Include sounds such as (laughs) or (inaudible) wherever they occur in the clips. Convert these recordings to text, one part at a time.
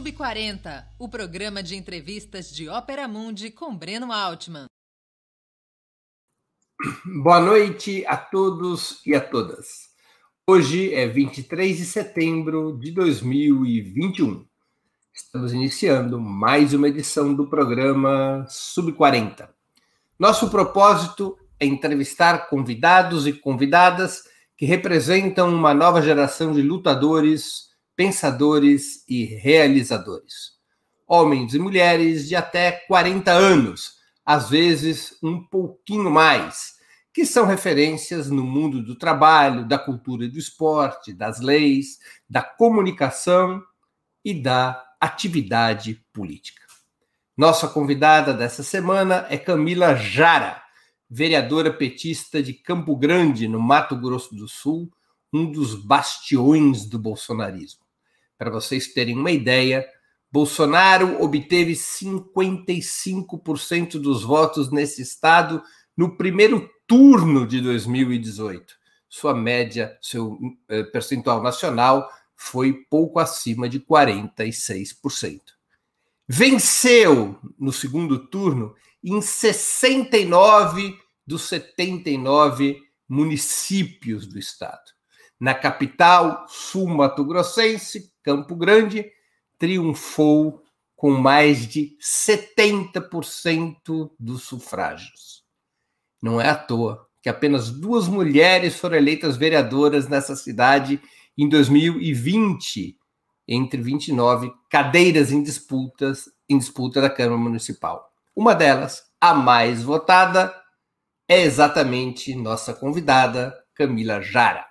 agora Sub40, o programa de entrevistas de Ópera Mundi com Breno Altman. (coughs) Boa noite a todos e a todas. Hoje é 23 de setembro de 2021. Estamos iniciando mais uma edição do programa Sub40. Nosso propósito é entrevistar convidados e convidadas que representam uma nova geração de lutadores pensadores e realizadores. Homens e mulheres de até 40 anos, às vezes um pouquinho mais, que são referências no mundo do trabalho, da cultura e do esporte, das leis, da comunicação e da atividade política. Nossa convidada dessa semana é Camila Jara, vereadora petista de Campo Grande, no Mato Grosso do Sul, um dos bastiões do bolsonarismo. Para vocês terem uma ideia, Bolsonaro obteve 55% dos votos nesse estado no primeiro turno de 2018. Sua média, seu eh, percentual nacional foi pouco acima de 46%. Venceu no segundo turno em 69 dos 79 municípios do estado. Na capital sul-mato-grossense, Campo Grande triunfou com mais de 70% dos sufrágios. Não é à toa que apenas duas mulheres foram eleitas vereadoras nessa cidade em 2020, entre 29 cadeiras em disputas em disputa da Câmara Municipal. Uma delas, a mais votada, é exatamente nossa convidada, Camila Jara.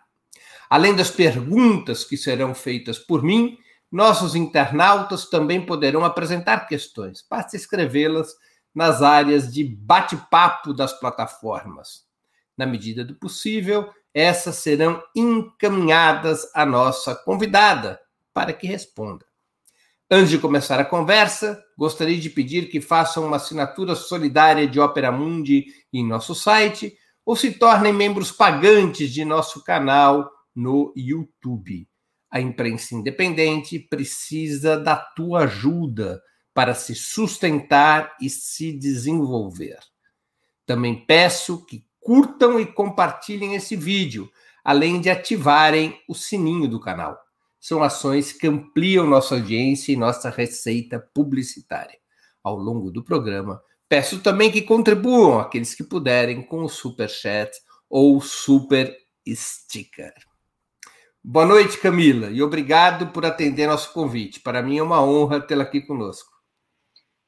Além das perguntas que serão feitas por mim, nossos internautas também poderão apresentar questões. Basta escrevê-las nas áreas de bate-papo das plataformas. Na medida do possível, essas serão encaminhadas à nossa convidada para que responda. Antes de começar a conversa, gostaria de pedir que façam uma assinatura solidária de Opera Mundi em nosso site ou se tornem membros pagantes de nosso canal no YouTube. A imprensa independente precisa da tua ajuda para se sustentar e se desenvolver. Também peço que curtam e compartilhem esse vídeo, além de ativarem o sininho do canal. São ações que ampliam nossa audiência e nossa receita publicitária. Ao longo do programa, peço também que contribuam aqueles que puderem com o super chat ou super sticker. Boa noite, Camila, e obrigado por atender nosso convite. Para mim é uma honra tê-la aqui conosco.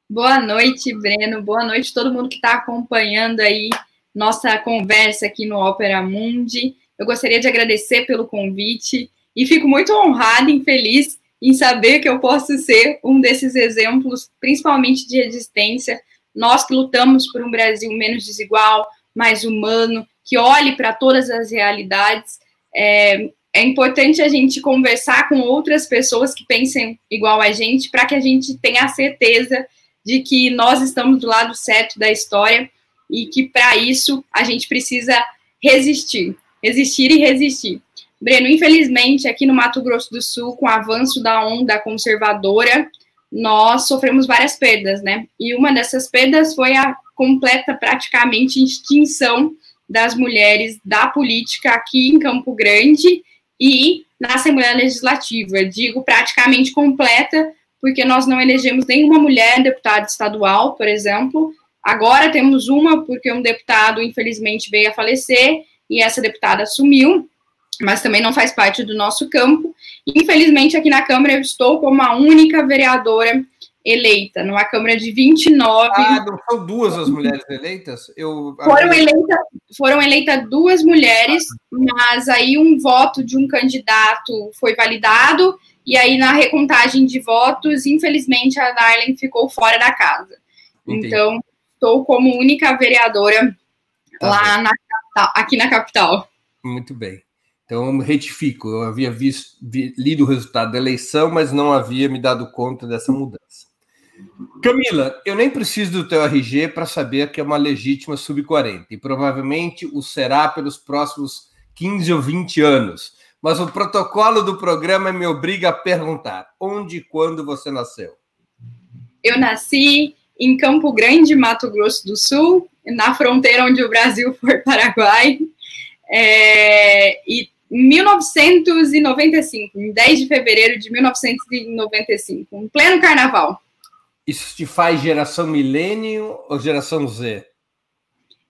Boa noite, Breno. Boa noite a todo mundo que está acompanhando aí nossa conversa aqui no Opera Mundi. Eu gostaria de agradecer pelo convite e fico muito honrada e feliz em saber que eu posso ser um desses exemplos, principalmente de resistência. Nós que lutamos por um Brasil menos desigual, mais humano, que olhe para todas as realidades. É, é importante a gente conversar com outras pessoas que pensem igual a gente, para que a gente tenha a certeza de que nós estamos do lado certo da história e que para isso a gente precisa resistir, resistir e resistir. Breno, infelizmente, aqui no Mato Grosso do Sul, com o avanço da onda conservadora, nós sofremos várias perdas, né? E uma dessas perdas foi a completa, praticamente, extinção das mulheres da política aqui em Campo Grande e na Assembleia Legislativa. Digo praticamente completa, porque nós não elegemos nenhuma mulher deputada estadual, por exemplo. Agora temos uma, porque um deputado, infelizmente, veio a falecer e essa deputada sumiu, mas também não faz parte do nosso campo. Infelizmente, aqui na Câmara eu estou como a única vereadora eleita, numa Câmara de 29. Ah, não são duas as mulheres eleitas? Eu... Foram, eleita, foram eleitas duas mulheres, mas aí um voto de um candidato foi validado, e aí na recontagem de votos, infelizmente, a Darlene ficou fora da casa. Entendi. Então, estou como única vereadora tá lá na aqui na capital. Muito bem. Então, retifico, eu havia visto, vi, lido o resultado da eleição, mas não havia me dado conta dessa mudança. Camila, eu nem preciso do teu RG para saber que é uma legítima sub-40 e provavelmente o será pelos próximos 15 ou 20 anos. mas o protocolo do programa me obriga a perguntar: onde e quando você nasceu? Eu nasci em Campo Grande, Mato Grosso do Sul, na fronteira onde o Brasil (laughs) for Paraguai, é, e em 1995, em 10 de fevereiro de 1995, em pleno carnaval. Isso te faz geração milênio ou geração Z?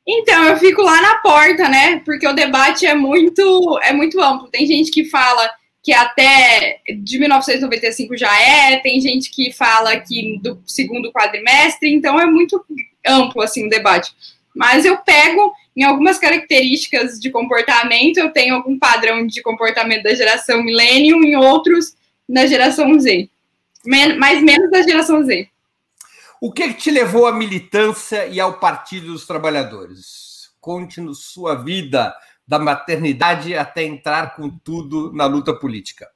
Então, eu fico lá na porta, né? Porque o debate é muito, é muito amplo. Tem gente que fala que até de 1995 já é, tem gente que fala que do segundo quadrimestre, então é muito amplo assim o debate. Mas eu pego em algumas características de comportamento, eu tenho algum padrão de comportamento da geração millennium, em outros da geração Z, Men mas menos da geração Z. O que, que te levou à militância e ao Partido dos Trabalhadores? Conte-nos sua vida da maternidade até entrar com tudo na luta política.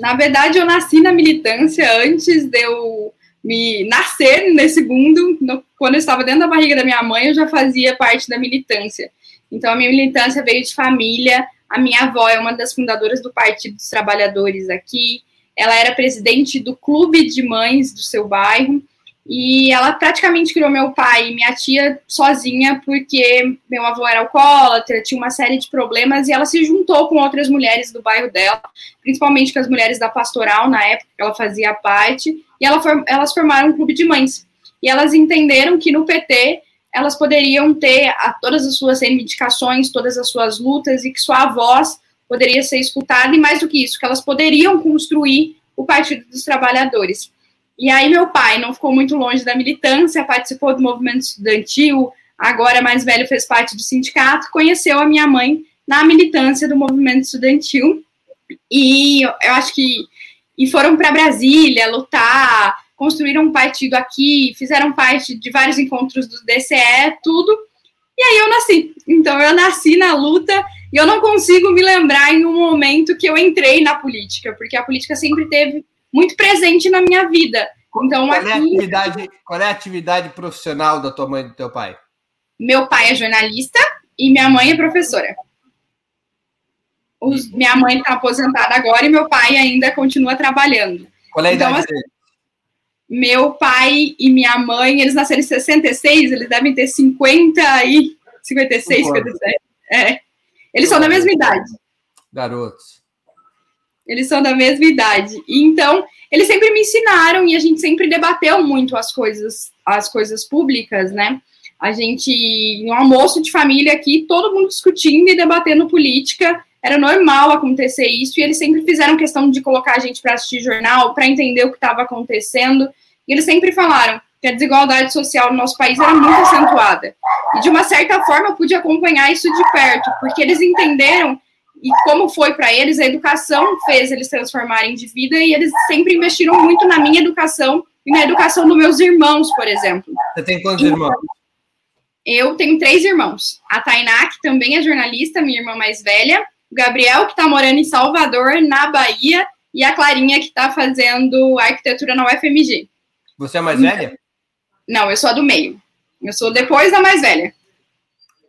Na verdade, eu nasci na militância antes de eu me nascer nesse mundo. No, quando eu estava dentro da barriga da minha mãe, eu já fazia parte da militância. Então, a minha militância veio de família. A minha avó é uma das fundadoras do Partido dos Trabalhadores aqui. Ela era presidente do clube de mães do seu bairro. E ela praticamente criou meu pai e minha tia sozinha, porque meu avô era alcoólatra, tinha uma série de problemas, e ela se juntou com outras mulheres do bairro dela, principalmente com as mulheres da pastoral, na época que ela fazia parte, e ela, elas formaram um clube de mães. E elas entenderam que no PT elas poderiam ter a, todas as suas reivindicações, todas as suas lutas, e que sua voz poderia ser escutada, e mais do que isso, que elas poderiam construir o Partido dos Trabalhadores. E aí meu pai não ficou muito longe da militância, participou do movimento estudantil, agora mais velho fez parte do sindicato, conheceu a minha mãe na militância do movimento estudantil. E eu acho que e foram para Brasília lutar, construíram um partido aqui, fizeram parte de vários encontros do DCE, tudo. E aí eu nasci. Então eu nasci na luta e eu não consigo me lembrar em um momento que eu entrei na política, porque a política sempre teve muito presente na minha vida. Então, qual, aqui, é a atividade, qual é a atividade profissional da tua mãe e do teu pai? Meu pai é jornalista e minha mãe é professora. Os, minha mãe está aposentada agora e meu pai ainda continua trabalhando. Qual é a então, idade assim, Meu pai e minha mãe, eles nasceram em 66, eles devem ter 50 e 56, 57. É. Eles são da mesma idade. Garotos. Eles são da mesma idade. Então, eles sempre me ensinaram e a gente sempre debateu muito as coisas, as coisas públicas, né? A gente, um almoço de família aqui, todo mundo discutindo e debatendo política, era normal acontecer isso, e eles sempre fizeram questão de colocar a gente para assistir jornal, para entender o que estava acontecendo, e eles sempre falaram que a desigualdade social no nosso país era muito acentuada. E de uma certa forma eu pude acompanhar isso de perto, porque eles entenderam e como foi para eles, a educação fez eles transformarem de vida e eles sempre investiram muito na minha educação e na educação dos meus irmãos, por exemplo. Você tem quantos então, irmãos? Eu tenho três irmãos. A Tainá, que também é jornalista, minha irmã mais velha, o Gabriel, que está morando em Salvador, na Bahia, e a Clarinha, que está fazendo arquitetura na UFMG. Você é a mais velha? Não, eu sou a do meio. Eu sou depois da mais velha.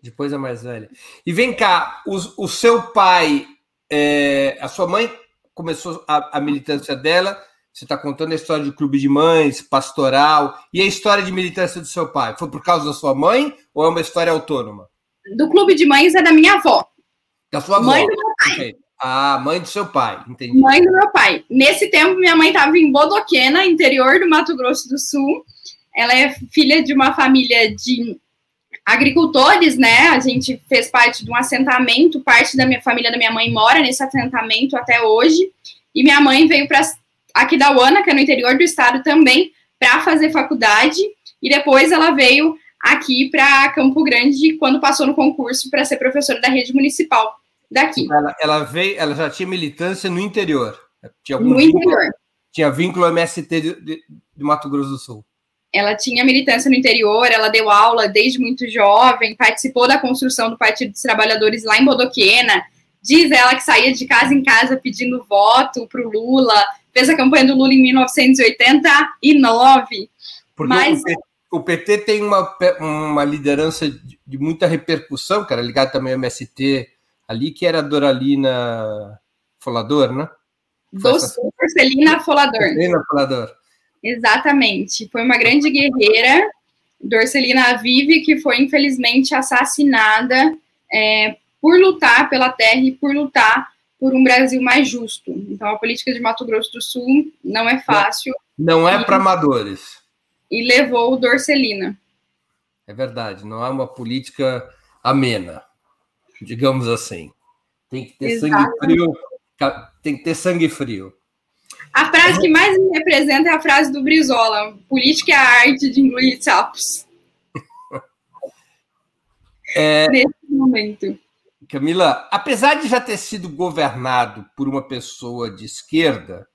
Depois a mais velha. E vem cá, o, o seu pai, é, a sua mãe começou a, a militância dela. Você está contando a história de clube de mães, pastoral, e a história de militância do seu pai. Foi por causa da sua mãe ou é uma história autônoma? Do clube de mães é da minha avó. Da sua avó? Mãe do meu pai. Okay. Ah, mãe do seu pai, entendi. Mãe do meu pai. Nesse tempo, minha mãe estava em Bodoquena, interior do Mato Grosso do Sul. Ela é filha de uma família de agricultores, né? A gente fez parte de um assentamento, parte da minha família da minha mãe mora nesse assentamento até hoje. E minha mãe veio para aqui da Uana, que é no interior do estado também, para fazer faculdade. E depois ela veio aqui para Campo Grande quando passou no concurso para ser professora da rede municipal daqui. Ela, ela, veio, ela já tinha militância no interior. Tinha no vínculo, interior. Tinha vínculo MST de, de, de Mato Grosso do Sul. Ela tinha militância no interior, ela deu aula desde muito jovem, participou da construção do Partido dos Trabalhadores lá em Bodoquena. Diz ela que saía de casa em casa pedindo voto para o Lula, fez a campanha do Lula em 1989. Porque mas... o, PT, tem uma, uma liderança de muita repercussão, cara, ligado também ao MST ali que era a Doralina Folador, né? Dorcelina Folador. Dorcelina Folador. Exatamente. Foi uma grande guerreira, Dorcelina Vive, que foi infelizmente assassinada é, por lutar pela terra e por lutar por um Brasil mais justo. Então, a política de Mato Grosso do Sul não é fácil. Não é para amadores. E levou o Dorcelina. É verdade, não é uma política amena, digamos assim. Tem que ter sangue frio. Tem que ter sangue frio. A frase que mais me representa é a frase do Brizola: política é a arte de engolir sapos. É... Nesse momento. Camila, apesar de já ter sido governado por uma pessoa de esquerda,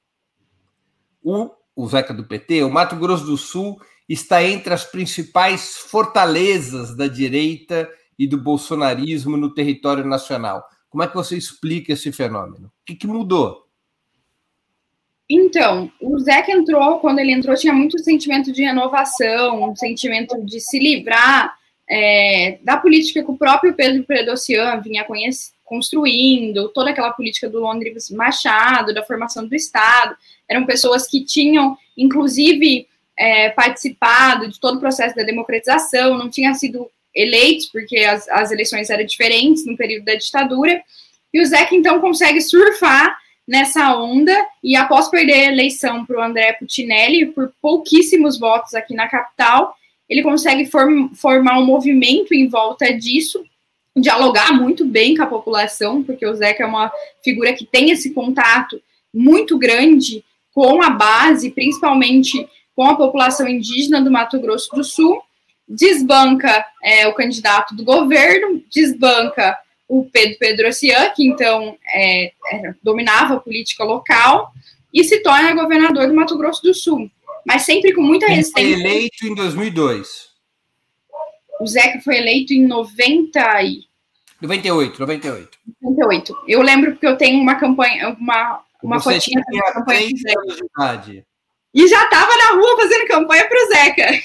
o, o Zeca do PT, o Mato Grosso do Sul está entre as principais fortalezas da direita e do bolsonarismo no território nacional. Como é que você explica esse fenômeno? O que, que mudou? Então, o Zeca entrou, quando ele entrou, tinha muito sentimento de renovação, um sentimento de se livrar é, da política que o próprio Pedro Predossian vinha construindo, toda aquela política do Londres Machado, da formação do Estado, eram pessoas que tinham, inclusive, é, participado de todo o processo da democratização, não tinham sido eleitos, porque as, as eleições eram diferentes no período da ditadura, e o Zeca, então, consegue surfar nessa onda, e após perder a eleição para o André Putinelli, por pouquíssimos votos aqui na capital, ele consegue form, formar um movimento em volta disso, dialogar muito bem com a população, porque o Zeca é uma figura que tem esse contato muito grande com a base, principalmente com a população indígena do Mato Grosso do Sul, desbanca é, o candidato do governo, desbanca o Pedro Pedrocian, que então é, dominava a política local, e se torna governador do Mato Grosso do Sul mas sempre com muita resistência. Ele foi eleito em 2002. O Zeca foi eleito em 90 e... 98, 98. 98. Eu lembro porque eu tenho uma campanha, uma, uma Você fotinha tinha da campanha Zeca. De idade. E já estava na rua fazendo campanha para o Zeca.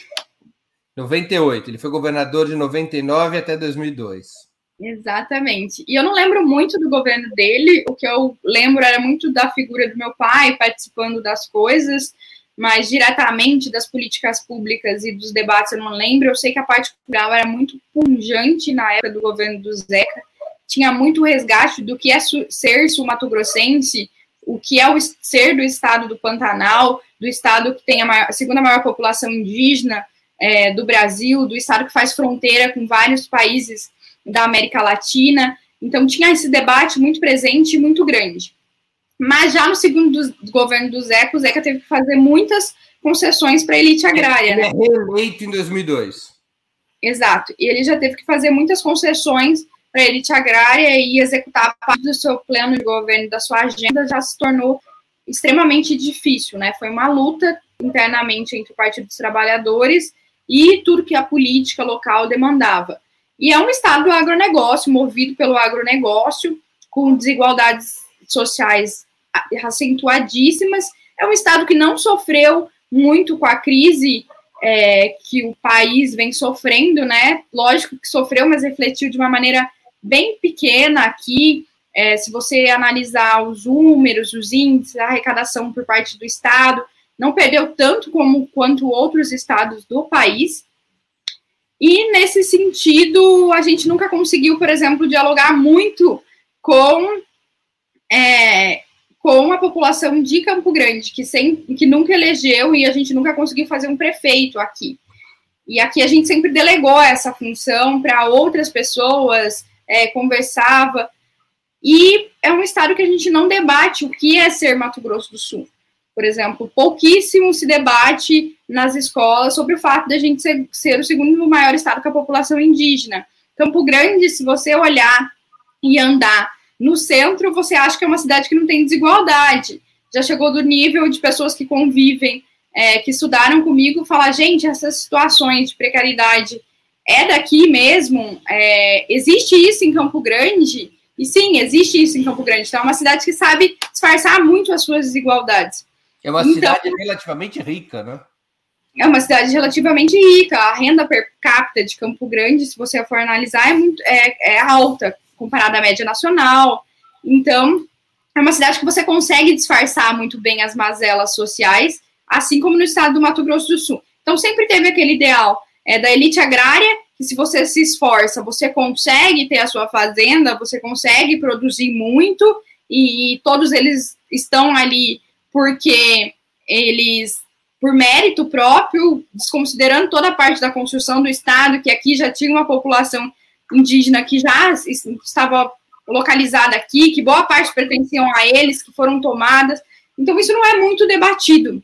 98. Ele foi governador de 99 até 2002. Exatamente. E eu não lembro muito do governo dele, o que eu lembro era muito da figura do meu pai participando das coisas, mas diretamente das políticas públicas e dos debates eu não lembro. Eu sei que a parte cultural era muito punjante na época do governo do Zeca, tinha muito resgate do que é ser sul-mato-grossense, o que é o ser do estado do Pantanal, do estado que tem a, maior, a segunda maior população indígena é, do Brasil, do estado que faz fronteira com vários países da América Latina. Então tinha esse debate muito presente e muito grande. Mas já no segundo do, governo do Zeca, o Zeca teve que fazer muitas concessões para a elite agrária. Ele né? é reeleito em 2002. Exato. E ele já teve que fazer muitas concessões para a elite agrária e executar parte do seu plano de governo, da sua agenda, já se tornou extremamente difícil, né? Foi uma luta internamente entre o Partido dos Trabalhadores e tudo que a política local demandava. E é um estado do agronegócio, movido pelo agronegócio, com desigualdades sociais acentuadíssimas. É um estado que não sofreu muito com a crise é, que o país vem sofrendo, né? Lógico que sofreu, mas refletiu de uma maneira bem pequena aqui. É, se você analisar os números, os índices, a arrecadação por parte do Estado, não perdeu tanto como quanto outros estados do país. E nesse sentido, a gente nunca conseguiu, por exemplo, dialogar muito com é, com a população de Campo Grande, que, sem, que nunca elegeu e a gente nunca conseguiu fazer um prefeito aqui. E aqui a gente sempre delegou essa função para outras pessoas, é, conversava. E é um estado que a gente não debate o que é ser Mato Grosso do Sul. Por exemplo, pouquíssimo se debate nas escolas sobre o fato de a gente ser, ser o segundo maior estado com a população indígena. Campo Grande, se você olhar e andar no centro, você acha que é uma cidade que não tem desigualdade. Já chegou do nível de pessoas que convivem, é, que estudaram comigo, falar, gente, essas situações de precariedade é daqui mesmo? É, existe isso em Campo Grande? E sim, existe isso em Campo Grande. Então, é uma cidade que sabe disfarçar muito as suas desigualdades. É uma então, cidade relativamente rica, né? É uma cidade relativamente rica. A renda per capita de Campo Grande, se você for analisar, é, muito, é, é alta comparada à média nacional. Então, é uma cidade que você consegue disfarçar muito bem as mazelas sociais, assim como no estado do Mato Grosso do Sul. Então, sempre teve aquele ideal é, da elite agrária, que se você se esforça, você consegue ter a sua fazenda, você consegue produzir muito, e, e todos eles estão ali porque eles, por mérito próprio, desconsiderando toda a parte da construção do Estado, que aqui já tinha uma população indígena que já estava localizada aqui, que boa parte pertenciam a eles, que foram tomadas. Então, isso não é muito debatido.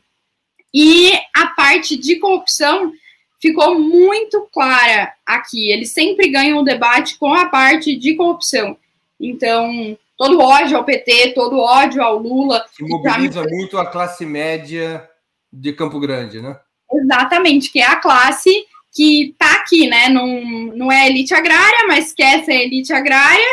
E a parte de corrupção ficou muito clara aqui. Eles sempre ganham o debate com a parte de corrupção. Então, todo ódio ao PT, todo ódio ao Lula. Se mobiliza muito a classe média de Campo Grande, né? Exatamente, que é a classe que está aqui, né? Não, não é elite agrária, mas quer ser elite agrária,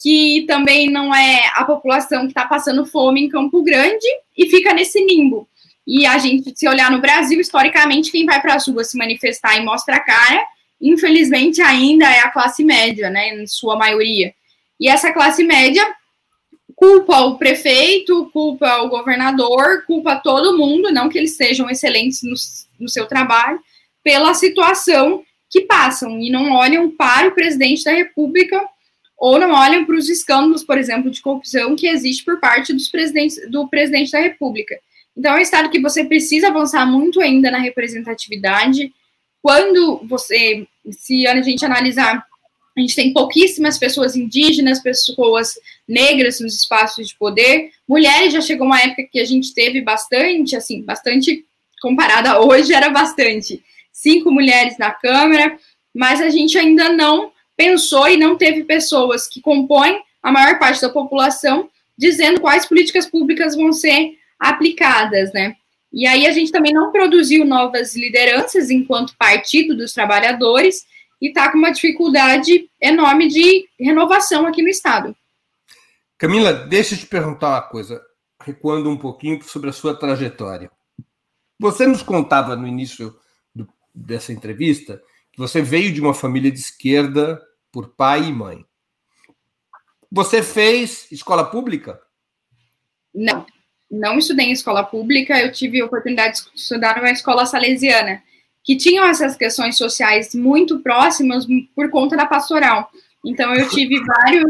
que também não é a população que está passando fome em Campo Grande e fica nesse limbo. E a gente, se olhar no Brasil, historicamente, quem vai para as ruas se manifestar e mostra a cara, infelizmente ainda é a classe média, né, em sua maioria. E essa classe média culpa o prefeito, culpa o governador, culpa todo mundo, não que eles sejam excelentes no, no seu trabalho, pela situação que passam e não olham para o presidente da República ou não olham para os escândalos, por exemplo, de corrupção que existe por parte dos presidentes, do presidente da República. Então, é um estado que você precisa avançar muito ainda na representatividade. Quando você, se a gente analisar, a gente tem pouquíssimas pessoas indígenas, pessoas negras nos espaços de poder. Mulheres já chegou uma época que a gente teve bastante, assim, bastante comparada hoje, era bastante. Cinco mulheres na Câmara, mas a gente ainda não pensou e não teve pessoas que compõem a maior parte da população dizendo quais políticas públicas vão ser aplicadas, né? E aí a gente também não produziu novas lideranças enquanto partido dos trabalhadores e está com uma dificuldade enorme de renovação aqui no estado. Camila, deixa eu te perguntar uma coisa, recuando um pouquinho sobre a sua trajetória. Você nos contava no início do, dessa entrevista que você veio de uma família de esquerda por pai e mãe. Você fez escola pública? Não não estudei em escola pública, eu tive a oportunidade de estudar numa escola salesiana, que tinham essas questões sociais muito próximas por conta da pastoral. Então, eu tive vários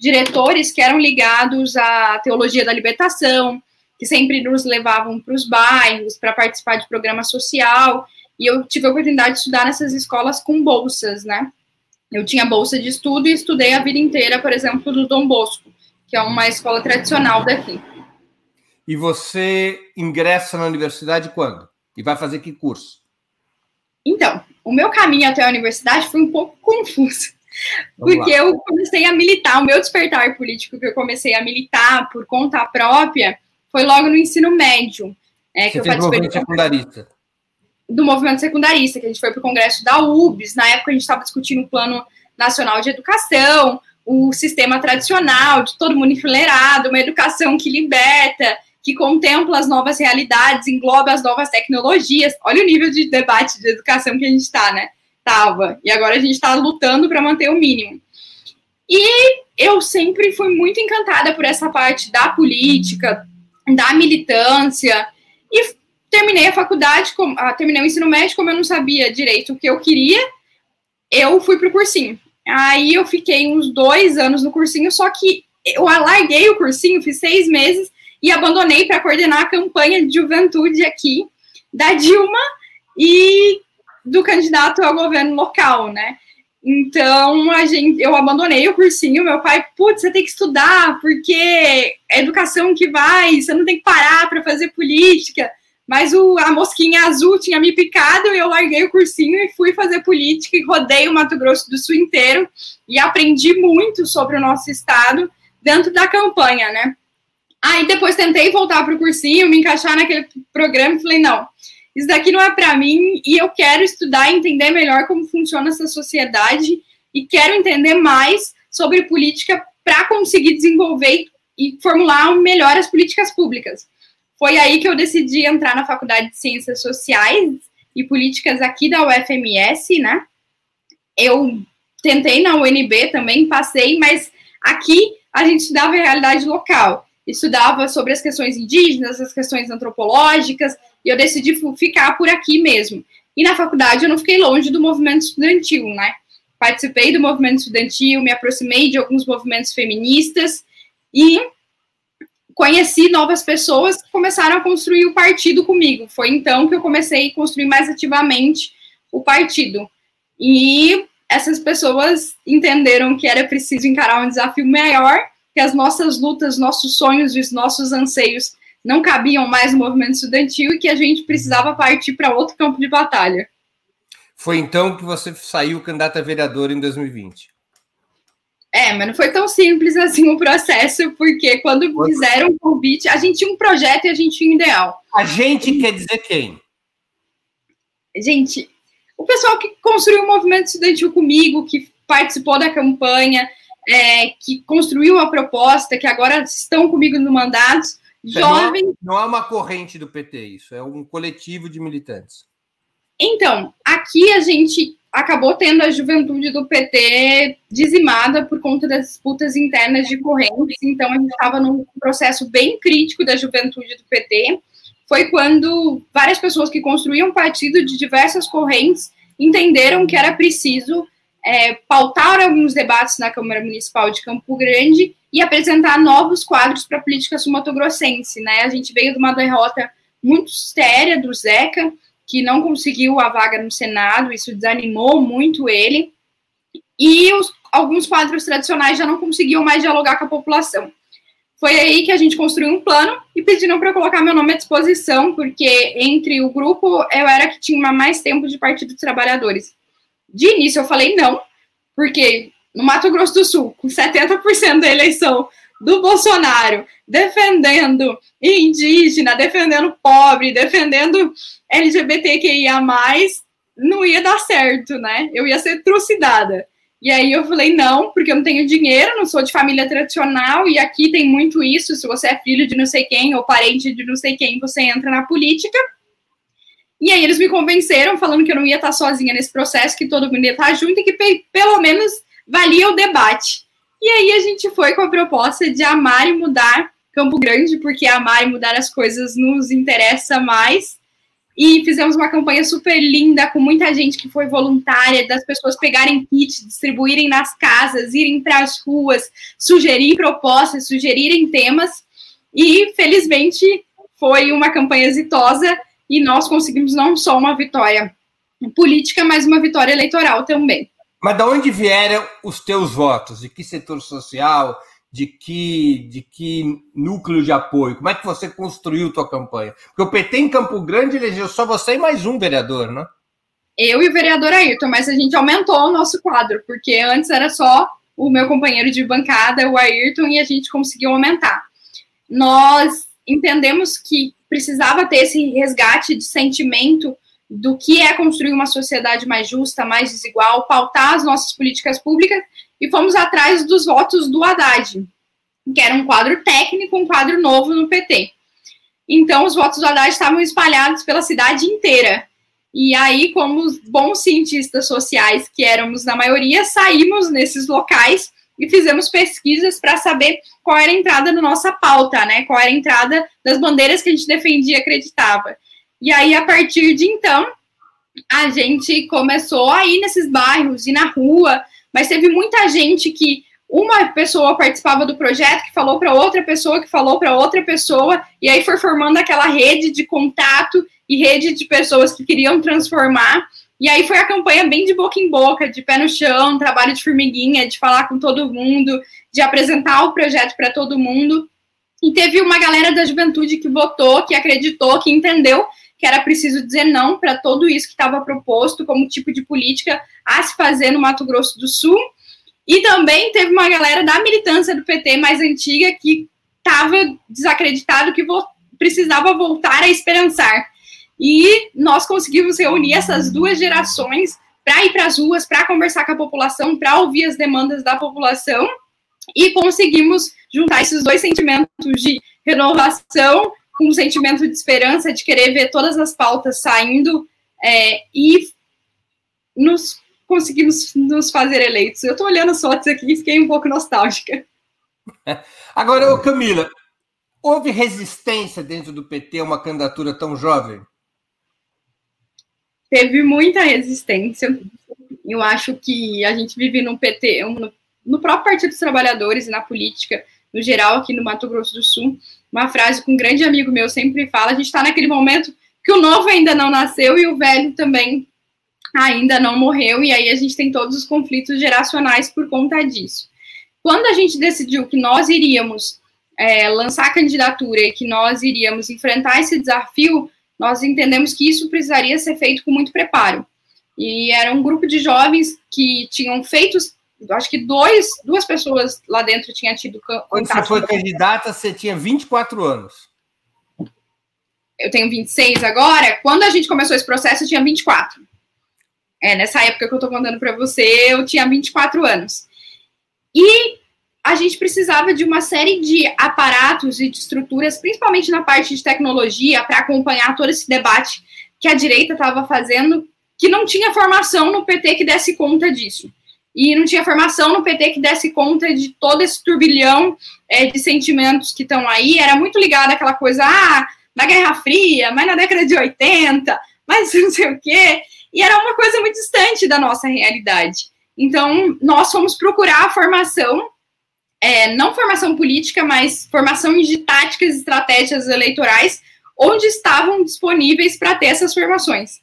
diretores que eram ligados à teologia da libertação, que sempre nos levavam para os bairros para participar de programa social, e eu tive a oportunidade de estudar nessas escolas com bolsas, né? Eu tinha bolsa de estudo e estudei a vida inteira, por exemplo, do Dom Bosco, que é uma escola tradicional daqui. E você ingressa na universidade quando? E vai fazer que curso? Então, o meu caminho até a universidade foi um pouco confuso. Vamos porque lá. eu comecei a militar, o meu despertar político que eu comecei a militar por conta própria foi logo no ensino médio. É, Você que eu participei movimento do secundarista. Do movimento secundarista, que a gente foi para o congresso da UBS. Na época a gente estava discutindo o plano nacional de educação, o sistema tradicional, de todo mundo enfileirado, uma educação que liberta, que contempla as novas realidades, engloba as novas tecnologias. Olha o nível de debate de educação que a gente está, né? Tava. E agora a gente está lutando para manter o mínimo. E eu sempre fui muito encantada por essa parte da política, da militância, e terminei a faculdade, ah, terminei o ensino médio, como eu não sabia direito o que eu queria, eu fui para o cursinho. Aí eu fiquei uns dois anos no cursinho, só que eu alarguei o cursinho, fiz seis meses, e abandonei para coordenar a campanha de juventude aqui da Dilma e do candidato ao governo local, né? Então, a gente, eu abandonei o cursinho, meu pai, putz, você tem que estudar, porque é educação que vai, você não tem que parar para fazer política. Mas o, a mosquinha azul tinha me picado, e eu larguei o cursinho e fui fazer política e rodei o Mato Grosso do Sul inteiro e aprendi muito sobre o nosso estado dentro da campanha, né? Aí depois tentei voltar para o cursinho, me encaixar naquele programa e falei, não, isso daqui não é para mim e eu quero estudar e entender melhor como funciona essa sociedade e quero entender mais sobre política para conseguir desenvolver e formular melhor as políticas públicas. Foi aí que eu decidi entrar na Faculdade de Ciências Sociais e Políticas aqui da UFMS, né? Eu tentei na UNB também, passei, mas Aqui, a gente estudava realidade local, estudava sobre as questões indígenas, as questões antropológicas, e eu decidi ficar por aqui mesmo. E na faculdade eu não fiquei longe do movimento estudantil, né? Participei do movimento estudantil, me aproximei de alguns movimentos feministas e conheci novas pessoas que começaram a construir o partido comigo. Foi então que eu comecei a construir mais ativamente o partido. E essas pessoas entenderam que era preciso encarar um desafio maior, que as nossas lutas, nossos sonhos e os nossos anseios não cabiam mais no movimento estudantil e que a gente precisava partir para outro campo de batalha. Foi então que você saiu candidata a vereador em 2020. É, mas não foi tão simples assim o processo, porque quando fizeram o convite, a gente tinha um projeto e a gente tinha um ideal. A gente quer dizer quem? Gente, o pessoal que construiu o movimento estudantil comigo, que participou da campanha, é, que construiu a proposta, que agora estão comigo no mandato, jovens. Não, não é uma corrente do PT, isso é um coletivo de militantes. Então, aqui a gente acabou tendo a juventude do PT dizimada por conta das disputas internas de correntes, então a gente estava num processo bem crítico da juventude do PT. Foi quando várias pessoas que construíam partido de diversas correntes entenderam que era preciso é, pautar alguns debates na Câmara Municipal de Campo Grande e apresentar novos quadros para a política sumatogrossense. Né? A gente veio de uma derrota muito séria do Zeca, que não conseguiu a vaga no Senado, isso desanimou muito ele, e os, alguns quadros tradicionais já não conseguiam mais dialogar com a população. Foi aí que a gente construiu um plano e pediram para colocar meu nome à disposição, porque entre o grupo eu era que tinha mais tempo de Partido dos Trabalhadores. De início eu falei não, porque no Mato Grosso do Sul, com 70% da eleição do Bolsonaro, defendendo indígena, defendendo pobre, defendendo LGBTQIA, não ia dar certo, né? Eu ia ser trucidada. E aí eu falei, não, porque eu não tenho dinheiro, não sou de família tradicional, e aqui tem muito isso, se você é filho de não sei quem, ou parente de não sei quem, você entra na política. E aí eles me convenceram, falando que eu não ia estar sozinha nesse processo, que todo mundo ia estar junto, e que pelo menos valia o debate. E aí a gente foi com a proposta de amar e mudar Campo Grande, porque amar e mudar as coisas nos interessa mais. E fizemos uma campanha super linda, com muita gente que foi voluntária, das pessoas pegarem kit, distribuírem nas casas, irem para as ruas, sugerir propostas, sugerirem temas. E, felizmente, foi uma campanha exitosa e nós conseguimos não só uma vitória política, mas uma vitória eleitoral também. Mas de onde vieram os teus votos? De que setor social? De que, de que núcleo de apoio? Como é que você construiu tua campanha? Porque o PT em Campo Grande elegeu só você e mais um vereador, né? Eu e o vereador Ayrton, mas a gente aumentou o nosso quadro, porque antes era só o meu companheiro de bancada, o Ayrton, e a gente conseguiu aumentar. Nós entendemos que precisava ter esse resgate de sentimento do que é construir uma sociedade mais justa, mais desigual, pautar as nossas políticas públicas e fomos atrás dos votos do Haddad, que era um quadro técnico, um quadro novo no PT. Então, os votos do Haddad estavam espalhados pela cidade inteira. E aí, como bons cientistas sociais que éramos na maioria, saímos nesses locais e fizemos pesquisas para saber qual era a entrada na nossa pauta, né? Qual era a entrada das bandeiras que a gente defendia e acreditava. E aí, a partir de então, a gente começou a ir nesses bairros, ir na rua, mas teve muita gente que uma pessoa participava do projeto, que falou para outra pessoa, que falou para outra pessoa, e aí foi formando aquela rede de contato e rede de pessoas que queriam transformar. E aí foi a campanha bem de boca em boca, de pé no chão, trabalho de formiguinha, de falar com todo mundo, de apresentar o projeto para todo mundo. E teve uma galera da juventude que votou, que acreditou, que entendeu que era preciso dizer não para tudo isso que estava proposto como tipo de política a se fazer no Mato Grosso do Sul. E também teve uma galera da militância do PT mais antiga que estava desacreditado, que precisava voltar a esperançar. E nós conseguimos reunir essas duas gerações para ir para as ruas, para conversar com a população, para ouvir as demandas da população e conseguimos juntar esses dois sentimentos de renovação com um sentimento de esperança, de querer ver todas as pautas saindo é, e nos conseguimos nos fazer eleitos. Eu estou olhando as fotos aqui e fiquei um pouco nostálgica. (laughs) Agora, Camila, houve resistência dentro do PT a uma candidatura tão jovem? Teve muita resistência. Eu acho que a gente vive no PT, no próprio Partido dos Trabalhadores e na política, no geral, aqui no Mato Grosso do Sul, uma frase que um grande amigo meu sempre fala: a gente está naquele momento que o novo ainda não nasceu e o velho também ainda não morreu, e aí a gente tem todos os conflitos geracionais por conta disso. Quando a gente decidiu que nós iríamos é, lançar a candidatura e que nós iríamos enfrentar esse desafio, nós entendemos que isso precisaria ser feito com muito preparo. E era um grupo de jovens que tinham feito, acho que dois, duas pessoas lá dentro tinham tido Quando você foi candidata, você tinha 24 anos. Eu tenho 26 agora. Quando a gente começou esse processo, eu tinha 24. É, nessa época que eu tô contando para você, eu tinha 24 anos. E a gente precisava de uma série de aparatos e de estruturas, principalmente na parte de tecnologia, para acompanhar todo esse debate que a direita estava fazendo, que não tinha formação no PT que desse conta disso. E não tinha formação no PT que desse conta de todo esse turbilhão é, de sentimentos que estão aí. Era muito ligado àquela coisa, ah, na Guerra Fria, mas na década de 80, mas (laughs) não sei o quê. E era uma coisa muito distante da nossa realidade. Então, nós fomos procurar a formação, é, não formação política, mas formação de táticas e estratégias eleitorais, onde estavam disponíveis para ter essas formações.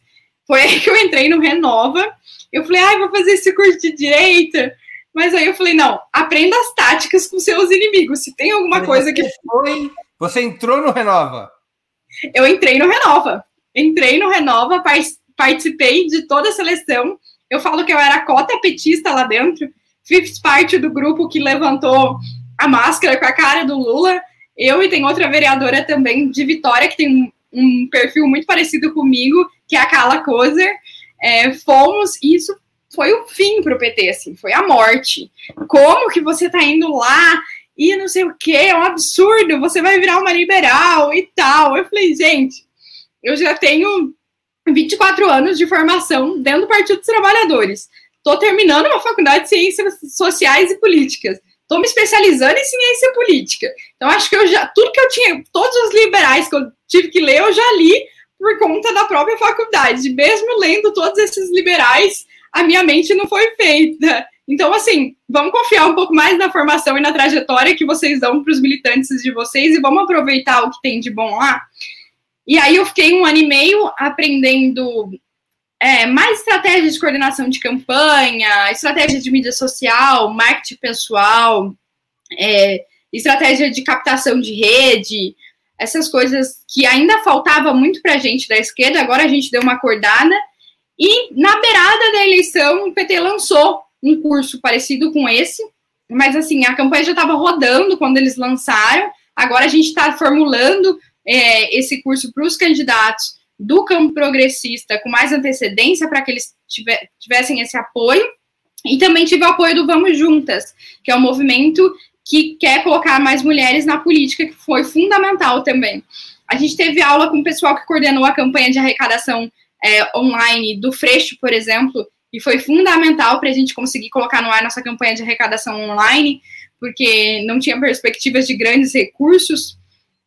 Foi aí que eu entrei no Renova. Eu falei, ah, vou fazer esse curso de direita. Mas aí eu falei, não, aprenda as táticas com seus inimigos. Se tem alguma coisa que. Foi... Você entrou no Renova? Eu entrei no Renova. Entrei no Renova, participei de toda a seleção. Eu falo que eu era cota petista lá dentro, fiz parte do grupo que levantou a máscara com a cara do Lula. Eu e tem outra vereadora também de Vitória, que tem um, perfil muito parecido comigo, que é a Carla Kozer. É, fomos, e isso foi o fim para o PT, assim, foi a morte. Como que você está indo lá e não sei o que, é um absurdo, você vai virar uma liberal e tal. Eu falei, gente, eu já tenho 24 anos de formação dentro do Partido dos Trabalhadores. Estou terminando uma faculdade de Ciências Sociais e Políticas. Estou me especializando em ciência política. Então, acho que eu já. Tudo que eu tinha, todos os liberais que eu tive que ler, eu já li por conta da própria faculdade. Mesmo lendo todos esses liberais, a minha mente não foi feita. Então, assim, vamos confiar um pouco mais na formação e na trajetória que vocês dão para os militantes de vocês e vamos aproveitar o que tem de bom lá. E aí eu fiquei um ano e meio aprendendo é, mais estratégias de coordenação de campanha, estratégia de mídia social, marketing pessoal, é, estratégia de captação de rede, essas coisas que ainda faltava muito para a gente da esquerda, agora a gente deu uma acordada. E na beirada da eleição, o PT lançou um curso parecido com esse, mas assim, a campanha já estava rodando quando eles lançaram, agora a gente está formulando é, esse curso para os candidatos do campo progressista com mais antecedência para que eles tivessem esse apoio. E também tive o apoio do Vamos Juntas, que é um movimento que quer colocar mais mulheres na política, que foi fundamental também. A gente teve aula com o pessoal que coordenou a campanha de arrecadação é, online do Freixo, por exemplo, e foi fundamental para a gente conseguir colocar no ar nossa campanha de arrecadação online, porque não tinha perspectivas de grandes recursos.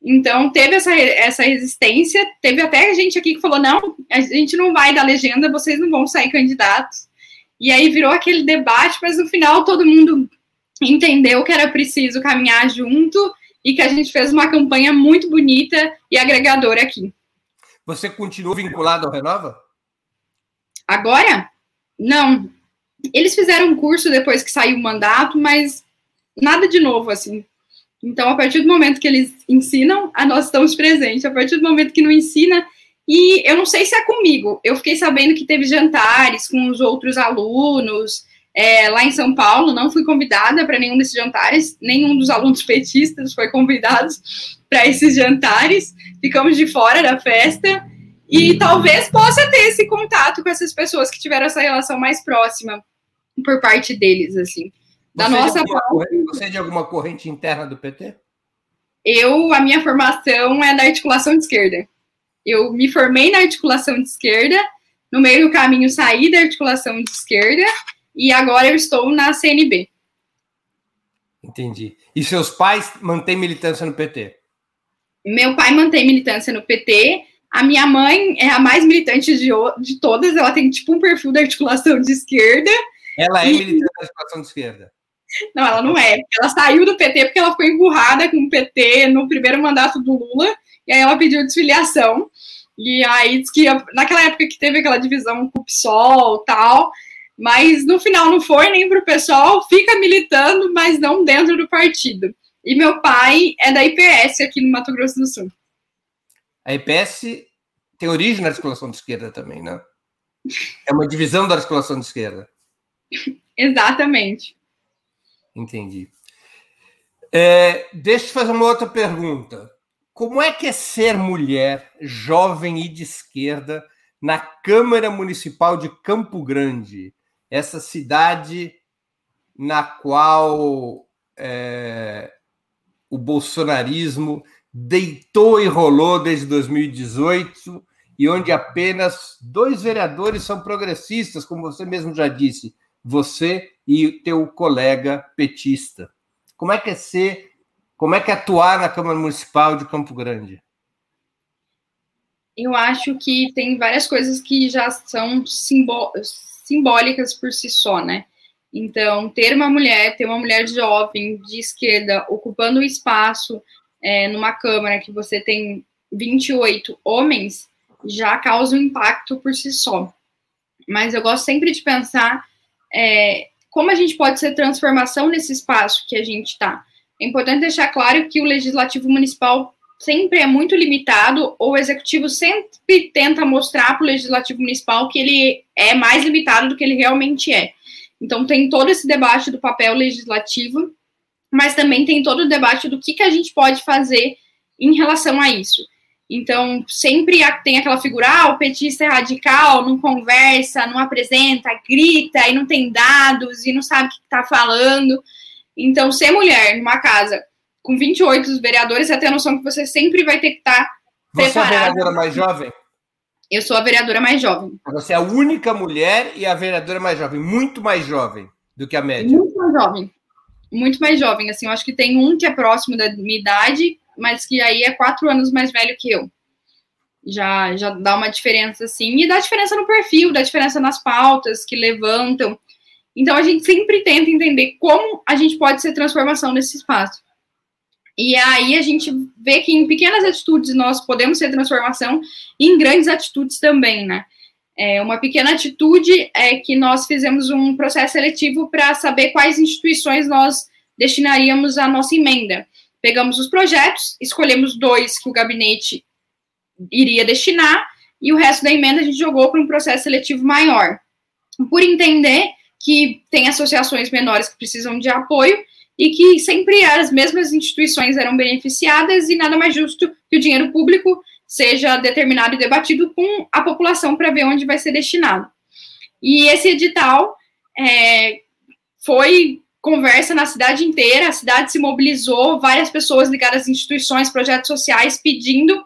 Então, teve essa, essa resistência. Teve até gente aqui que falou: não, a gente não vai dar legenda, vocês não vão sair candidatos. E aí virou aquele debate, mas no final todo mundo entendeu que era preciso caminhar junto e que a gente fez uma campanha muito bonita e agregadora aqui. Você continua vinculado ao Renova? Agora? Não. Eles fizeram um curso depois que saiu o mandato, mas nada de novo, assim. Então, a partir do momento que eles ensinam, nós estamos presentes. A partir do momento que não ensina, e eu não sei se é comigo, eu fiquei sabendo que teve jantares com os outros alunos é, lá em São Paulo, não fui convidada para nenhum desses jantares, nenhum dos alunos petistas foi convidado (laughs) para esses jantares, ficamos de fora da festa, e talvez possa ter esse contato com essas pessoas que tiveram essa relação mais próxima por parte deles, assim. Da você nossa de corrente, Você é de alguma corrente interna do PT? Eu, a minha formação é da articulação de esquerda. Eu me formei na articulação de esquerda, no meio do caminho saí da articulação de esquerda e agora eu estou na CNB. Entendi. E seus pais mantêm militância no PT? Meu pai mantém militância no PT. A minha mãe é a mais militante de, de todas. Ela tem tipo um perfil da articulação de esquerda. Ela é e... militante da articulação de esquerda. Não, ela não é. Ela saiu do PT porque ela ficou emburrada com o PT no primeiro mandato do Lula. E aí ela pediu desfiliação. E aí diz que naquela época que teve aquela divisão com o PSOL tal, mas no final não foi nem para o pessoal, fica militando, mas não dentro do partido. E meu pai é da IPS aqui no Mato Grosso do Sul. A IPS tem origem na articulação de esquerda também, né? É uma divisão da articulação de esquerda. (laughs) Exatamente. Entendi. É, deixa eu fazer uma outra pergunta. Como é que é ser mulher, jovem e de esquerda, na Câmara Municipal de Campo Grande, essa cidade na qual é, o bolsonarismo deitou e rolou desde 2018 e onde apenas dois vereadores são progressistas, como você mesmo já disse, você e teu colega petista. Como é que é ser como é que é atuar na Câmara Municipal de Campo Grande? Eu acho que tem várias coisas que já são simbólicas por si só, né? Então, ter uma mulher, ter uma mulher jovem, de esquerda, ocupando o espaço é, numa Câmara que você tem 28 homens, já causa um impacto por si só. Mas eu gosto sempre de pensar é, como a gente pode ser transformação nesse espaço que a gente está. É importante deixar claro que o legislativo municipal sempre é muito limitado, ou o executivo sempre tenta mostrar para o legislativo municipal que ele é mais limitado do que ele realmente é. Então, tem todo esse debate do papel legislativo, mas também tem todo o debate do que, que a gente pode fazer em relação a isso. Então, sempre tem aquela figura, ah, o petista é radical, não conversa, não apresenta, grita e não tem dados e não sabe o que está falando. Então, ser mulher numa casa com 28 vereadores, você tem a noção que você sempre vai ter que estar tá Você é a vereadora mais jovem? Eu sou a vereadora mais jovem. Você é a única mulher e a vereadora mais jovem, muito mais jovem do que a média. Muito mais jovem. Muito mais jovem, assim, eu acho que tem um que é próximo da minha idade, mas que aí é quatro anos mais velho que eu. Já, já dá uma diferença, assim, e dá diferença no perfil, dá diferença nas pautas que levantam. Então a gente sempre tenta entender como a gente pode ser transformação nesse espaço. E aí a gente vê que em pequenas atitudes nós podemos ser transformação e em grandes atitudes também, né? É, uma pequena atitude é que nós fizemos um processo seletivo para saber quais instituições nós destinaríamos a nossa emenda. Pegamos os projetos, escolhemos dois que o gabinete iria destinar e o resto da emenda a gente jogou para um processo seletivo maior. Por entender que tem associações menores que precisam de apoio e que sempre as mesmas instituições eram beneficiadas e nada mais justo que o dinheiro público seja determinado e debatido com a população para ver onde vai ser destinado. E esse edital é, foi conversa na cidade inteira, a cidade se mobilizou, várias pessoas ligadas às instituições, projetos sociais pedindo,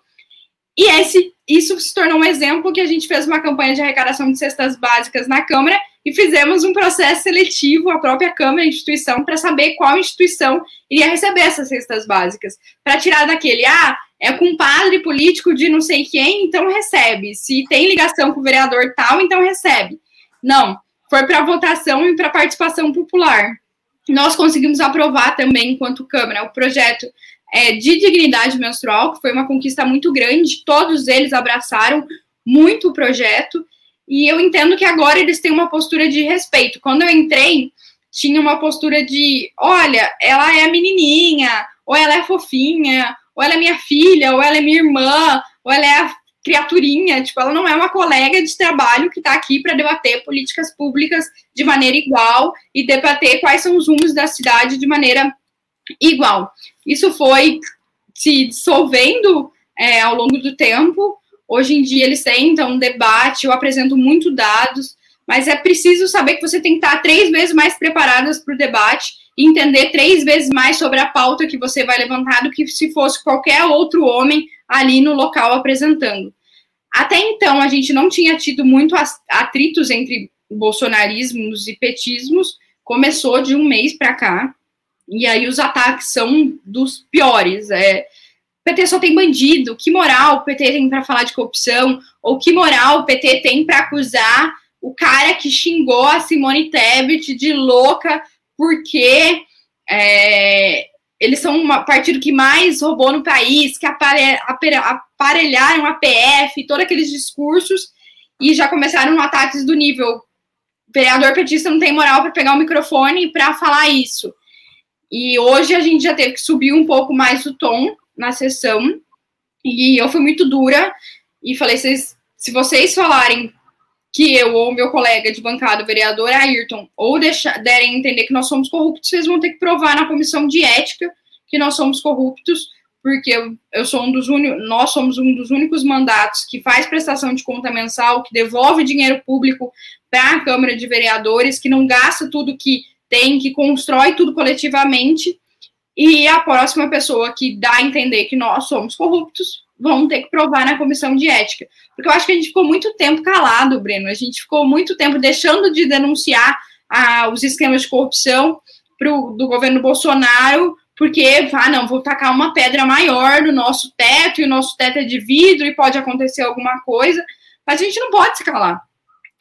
e esse, isso se tornou um exemplo que a gente fez uma campanha de arrecadação de cestas básicas na Câmara e fizemos um processo seletivo, a própria Câmara, a instituição, para saber qual instituição iria receber essas cestas básicas. Para tirar daquele, ah, é com padre político de não sei quem, então recebe. Se tem ligação com o vereador tal, então recebe. Não, foi para votação e para participação popular. Nós conseguimos aprovar também, enquanto Câmara, o projeto é, de dignidade menstrual, que foi uma conquista muito grande, todos eles abraçaram muito o projeto, e eu entendo que agora eles têm uma postura de respeito. Quando eu entrei, tinha uma postura de: olha, ela é menininha, ou ela é fofinha, ou ela é minha filha, ou ela é minha irmã, ou ela é a criaturinha. Tipo, ela não é uma colega de trabalho que está aqui para debater políticas públicas de maneira igual e debater quais são os rumos da cidade de maneira igual. Isso foi se dissolvendo é, ao longo do tempo Hoje em dia eles então um debate, eu apresento muito dados, mas é preciso saber que você tem que estar três vezes mais preparadas para o debate entender três vezes mais sobre a pauta que você vai levantar do que se fosse qualquer outro homem ali no local apresentando. Até então, a gente não tinha tido muito atritos entre bolsonarismos e petismos, começou de um mês para cá, e aí os ataques são dos piores. É, PT só tem bandido, que moral o PT tem para falar de corrupção, ou que moral o PT tem para acusar o cara que xingou a Simone Tebet de louca porque é, eles são um partido que mais roubou no país, que aparelharam a PF, todos aqueles discursos, e já começaram ataques do nível vereador petista não tem moral para pegar o microfone para falar isso. E hoje a gente já teve que subir um pouco mais o tom na sessão, e eu fui muito dura e falei: se vocês falarem que eu ou meu colega de bancada, o vereador Ayrton, ou deixar, derem entender que nós somos corruptos, vocês vão ter que provar na comissão de ética que nós somos corruptos, porque eu, eu sou um dos únicos, nós somos um dos únicos mandatos que faz prestação de conta mensal, que devolve dinheiro público para a Câmara de Vereadores, que não gasta tudo que tem, que constrói tudo coletivamente, e a próxima pessoa que dá a entender que nós somos corruptos vão ter que provar na comissão de ética. Porque eu acho que a gente ficou muito tempo calado, Breno. A gente ficou muito tempo deixando de denunciar ah, os esquemas de corrupção pro, do governo Bolsonaro, porque, ah, não, vou tacar uma pedra maior no nosso teto, e o nosso teto é de vidro e pode acontecer alguma coisa. Mas a gente não pode se calar.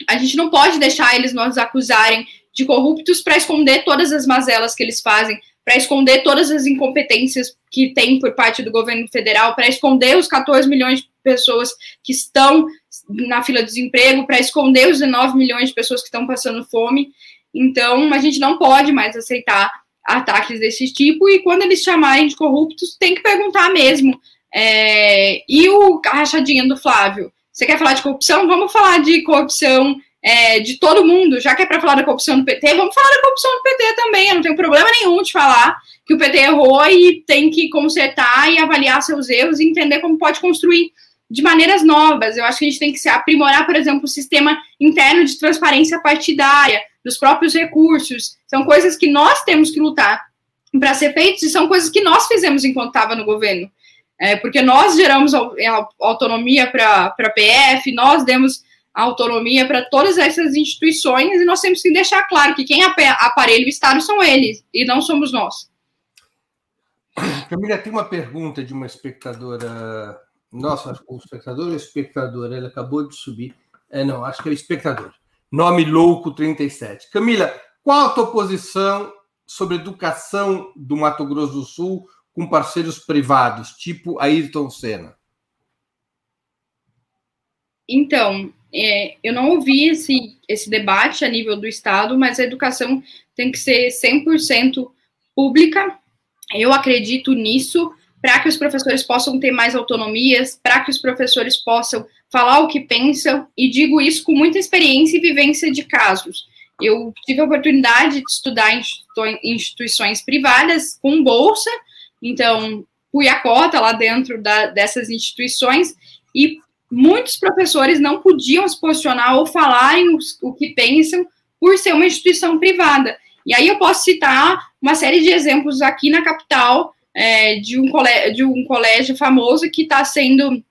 A gente não pode deixar eles nos acusarem de corruptos para esconder todas as mazelas que eles fazem, para esconder todas as incompetências que tem por parte do governo federal, para esconder os 14 milhões de pessoas que estão na fila de desemprego, para esconder os 19 milhões de pessoas que estão passando fome. Então, a gente não pode mais aceitar ataques desse tipo, e quando eles chamarem de corruptos, tem que perguntar mesmo. É, e o a rachadinha do Flávio? Você quer falar de corrupção? Vamos falar de corrupção é, de todo mundo, já que é para falar da corrupção do PT, vamos falar da corrupção do PT também. Eu não tenho problema nenhum de falar que o PT errou e tem que consertar e avaliar seus erros e entender como pode construir de maneiras novas. Eu acho que a gente tem que se aprimorar, por exemplo, o sistema interno de transparência partidária, dos próprios recursos. São coisas que nós temos que lutar para ser feitos e são coisas que nós fizemos enquanto estava no governo. É, porque nós geramos autonomia para a PF, nós demos autonomia para todas essas instituições e nós temos que deixar claro que quem aparelha o Estado são eles e não somos nós. Camila, tem uma pergunta de uma espectadora. Nossa, o espectador ou espectadora? Ela acabou de subir. É, não, acho que é o espectador. Nome louco 37. Camila, qual a tua posição sobre educação do Mato Grosso do Sul com parceiros privados, tipo Ayrton Senna? Então, é, eu não ouvi esse, esse debate a nível do Estado, mas a educação tem que ser 100% pública. Eu acredito nisso para que os professores possam ter mais autonomias, para que os professores possam falar o que pensam, e digo isso com muita experiência e vivência de casos. Eu tive a oportunidade de estudar em instituições privadas com bolsa, então fui a cota lá dentro da, dessas instituições e muitos professores não podiam se posicionar ou falarem o que pensam por ser uma instituição privada. E aí eu posso citar uma série de exemplos aqui na capital é, de, um colégio, de um colégio famoso que está sendo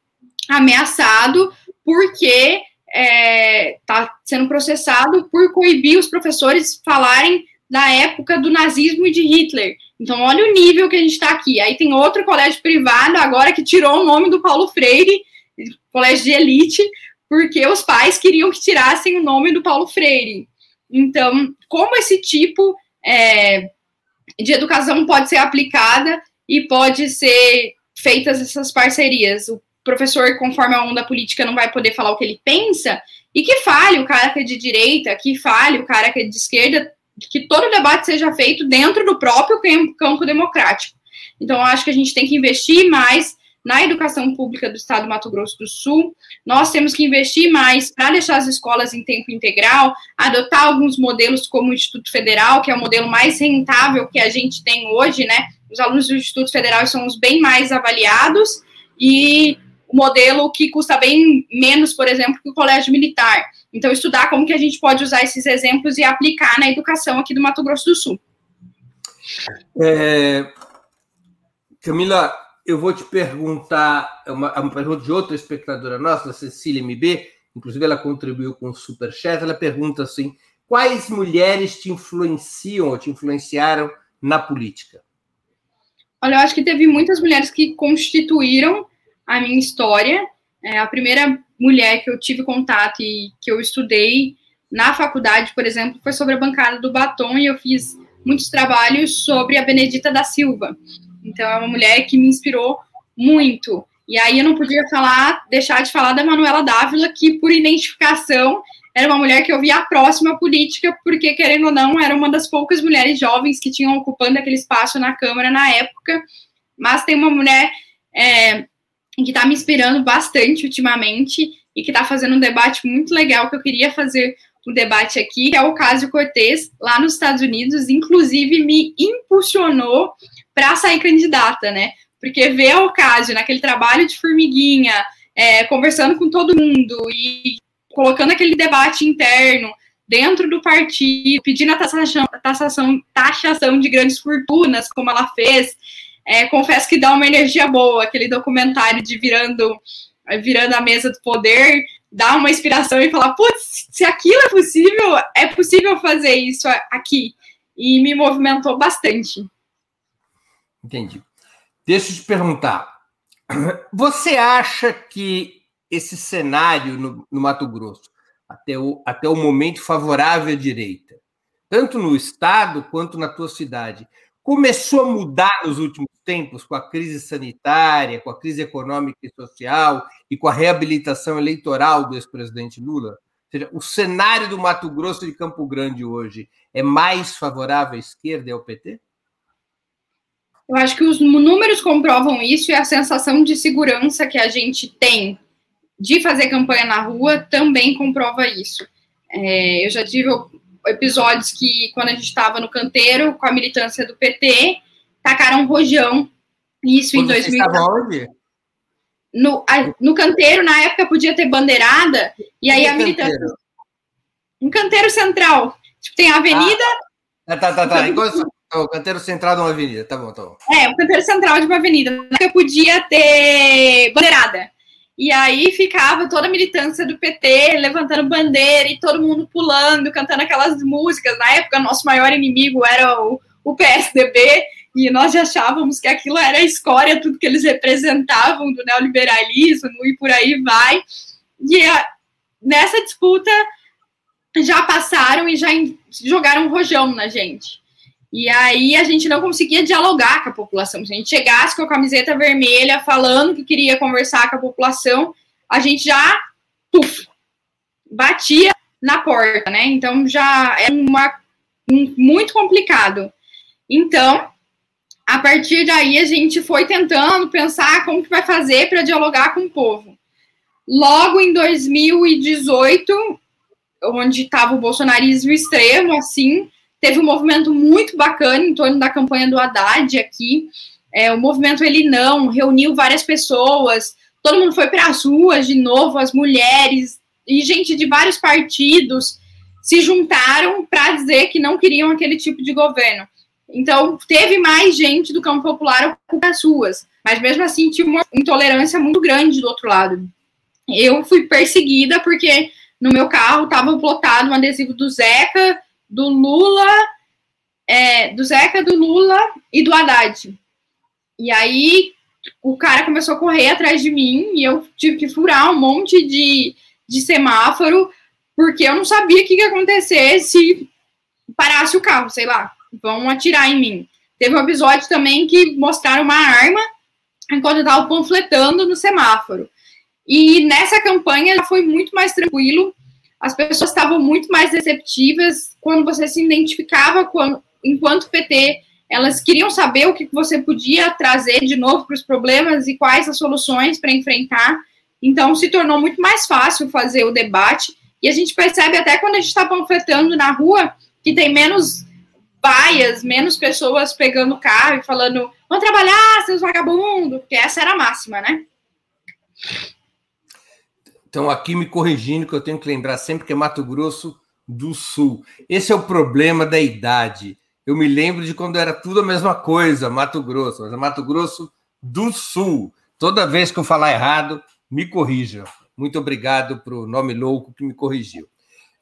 ameaçado porque está é, tá sendo processado por coibir os professores falarem da época do nazismo e de Hitler. Então, olha o nível que a gente está aqui. Aí tem outro colégio privado agora que tirou o nome do Paulo Freire colégio de elite, porque os pais queriam que tirassem o nome do Paulo Freire. Então, como esse tipo é, de educação pode ser aplicada e pode ser feitas essas parcerias? O professor, conforme a onda política, não vai poder falar o que ele pensa, e que fale o cara que é de direita, que fale o cara que é de esquerda, que todo o debate seja feito dentro do próprio campo democrático. Então, acho que a gente tem que investir mais na educação pública do estado do Mato Grosso do Sul. Nós temos que investir mais para deixar as escolas em tempo integral, adotar alguns modelos como o Instituto Federal, que é o modelo mais rentável que a gente tem hoje, né? Os alunos do Instituto Federal são os bem mais avaliados e o modelo que custa bem menos, por exemplo, que o colégio militar. Então, estudar como que a gente pode usar esses exemplos e aplicar na educação aqui do Mato Grosso do Sul. É, Camila, eu vou te perguntar, é uma, uma pergunta de outra espectadora nossa, Cecília MB, inclusive ela contribuiu com o Superchat, ela pergunta assim, quais mulheres te influenciam ou te influenciaram na política? Olha, eu acho que teve muitas mulheres que constituíram a minha história. É, a primeira mulher que eu tive contato e que eu estudei na faculdade, por exemplo, foi sobre a bancada do batom e eu fiz muitos trabalhos sobre a Benedita da Silva. Então, é uma mulher que me inspirou muito. E aí eu não podia falar, deixar de falar da Manuela Dávila, que por identificação era uma mulher que eu via próxima política, porque, querendo ou não, era uma das poucas mulheres jovens que tinham ocupando aquele espaço na Câmara na época. Mas tem uma mulher é, que está me inspirando bastante ultimamente e que está fazendo um debate muito legal que eu queria fazer um debate aqui, que é o caso Cortez, lá nos Estados Unidos, inclusive me impulsionou para sair candidata, né? Porque ver a Ocasio naquele trabalho de formiguinha, é, conversando com todo mundo e colocando aquele debate interno dentro do partido, pedindo a taxação, taxação, taxação de grandes fortunas, como ela fez. É, confesso que dá uma energia boa, aquele documentário de virando, virando a mesa do poder, dá uma inspiração e falar, putz, se aquilo é possível, é possível fazer isso aqui. E me movimentou bastante. Entendi. Deixa eu te perguntar. Você acha que esse cenário no, no Mato Grosso, até o, até o momento favorável à direita, tanto no Estado quanto na tua cidade, começou a mudar nos últimos tempos com a crise sanitária, com a crise econômica e social e com a reabilitação eleitoral do ex-presidente Lula? Ou seja, o cenário do Mato Grosso de Campo Grande hoje é mais favorável à esquerda e ao PT? Eu acho que os números comprovam isso e a sensação de segurança que a gente tem de fazer campanha na rua também comprova isso. É, eu já tive episódios que, quando a gente estava no canteiro com a militância do PT, tacaram rojão. Isso quando em 2000. onde? No, a, no canteiro, na época, podia ter bandeirada, e aí a militância. Canteiro? Um canteiro central. Tipo, tem a avenida. Ah, tá, tá, tá. Então, o canteiro central de uma avenida, tá bom, tá bom. É, o canteiro central de uma avenida. Época podia ter bandeirada. E aí ficava toda a militância do PT levantando bandeira e todo mundo pulando, cantando aquelas músicas. Na época, nosso maior inimigo era o, o PSDB, e nós achávamos que aquilo era a escória, tudo que eles representavam do neoliberalismo e por aí vai. E a, nessa disputa já passaram e já jogaram rojão na gente. E aí a gente não conseguia dialogar com a população. Se a gente chegasse com a camiseta vermelha falando que queria conversar com a população, a gente já puf, batia na porta, né? Então já é uma, um, muito complicado. Então, a partir daí a gente foi tentando pensar como que vai fazer para dialogar com o povo. Logo em 2018, onde estava o bolsonarismo extremo, assim, teve um movimento muito bacana em torno da campanha do Haddad aqui. É, o movimento Ele Não reuniu várias pessoas, todo mundo foi para as ruas de novo, as mulheres e gente de vários partidos se juntaram para dizer que não queriam aquele tipo de governo. Então, teve mais gente do campo popular ocupando as ruas, mas mesmo assim tinha uma intolerância muito grande do outro lado. Eu fui perseguida porque no meu carro estava plotado um adesivo do Zeca, do Lula, é, do Zeca, do Lula e do Haddad. E aí o cara começou a correr atrás de mim e eu tive que furar um monte de, de semáforo, porque eu não sabia o que ia acontecer se parasse o carro, sei lá, vão atirar em mim. Teve um episódio também que mostraram uma arma enquanto eu estava panfletando no semáforo. E nessa campanha foi muito mais tranquilo, as pessoas estavam muito mais receptivas quando você se identificava com, enquanto PT. Elas queriam saber o que você podia trazer de novo para os problemas e quais as soluções para enfrentar. Então, se tornou muito mais fácil fazer o debate. E a gente percebe até quando a gente está panfletando na rua que tem menos baias, menos pessoas pegando carro e falando: vão trabalhar, seus vagabundos, porque essa era a máxima, né? Então, aqui me corrigindo, que eu tenho que lembrar sempre que é Mato Grosso do Sul. Esse é o problema da idade. Eu me lembro de quando era tudo a mesma coisa, Mato Grosso, mas é Mato Grosso do Sul. Toda vez que eu falar errado, me corrija. Muito obrigado para o nome louco que me corrigiu.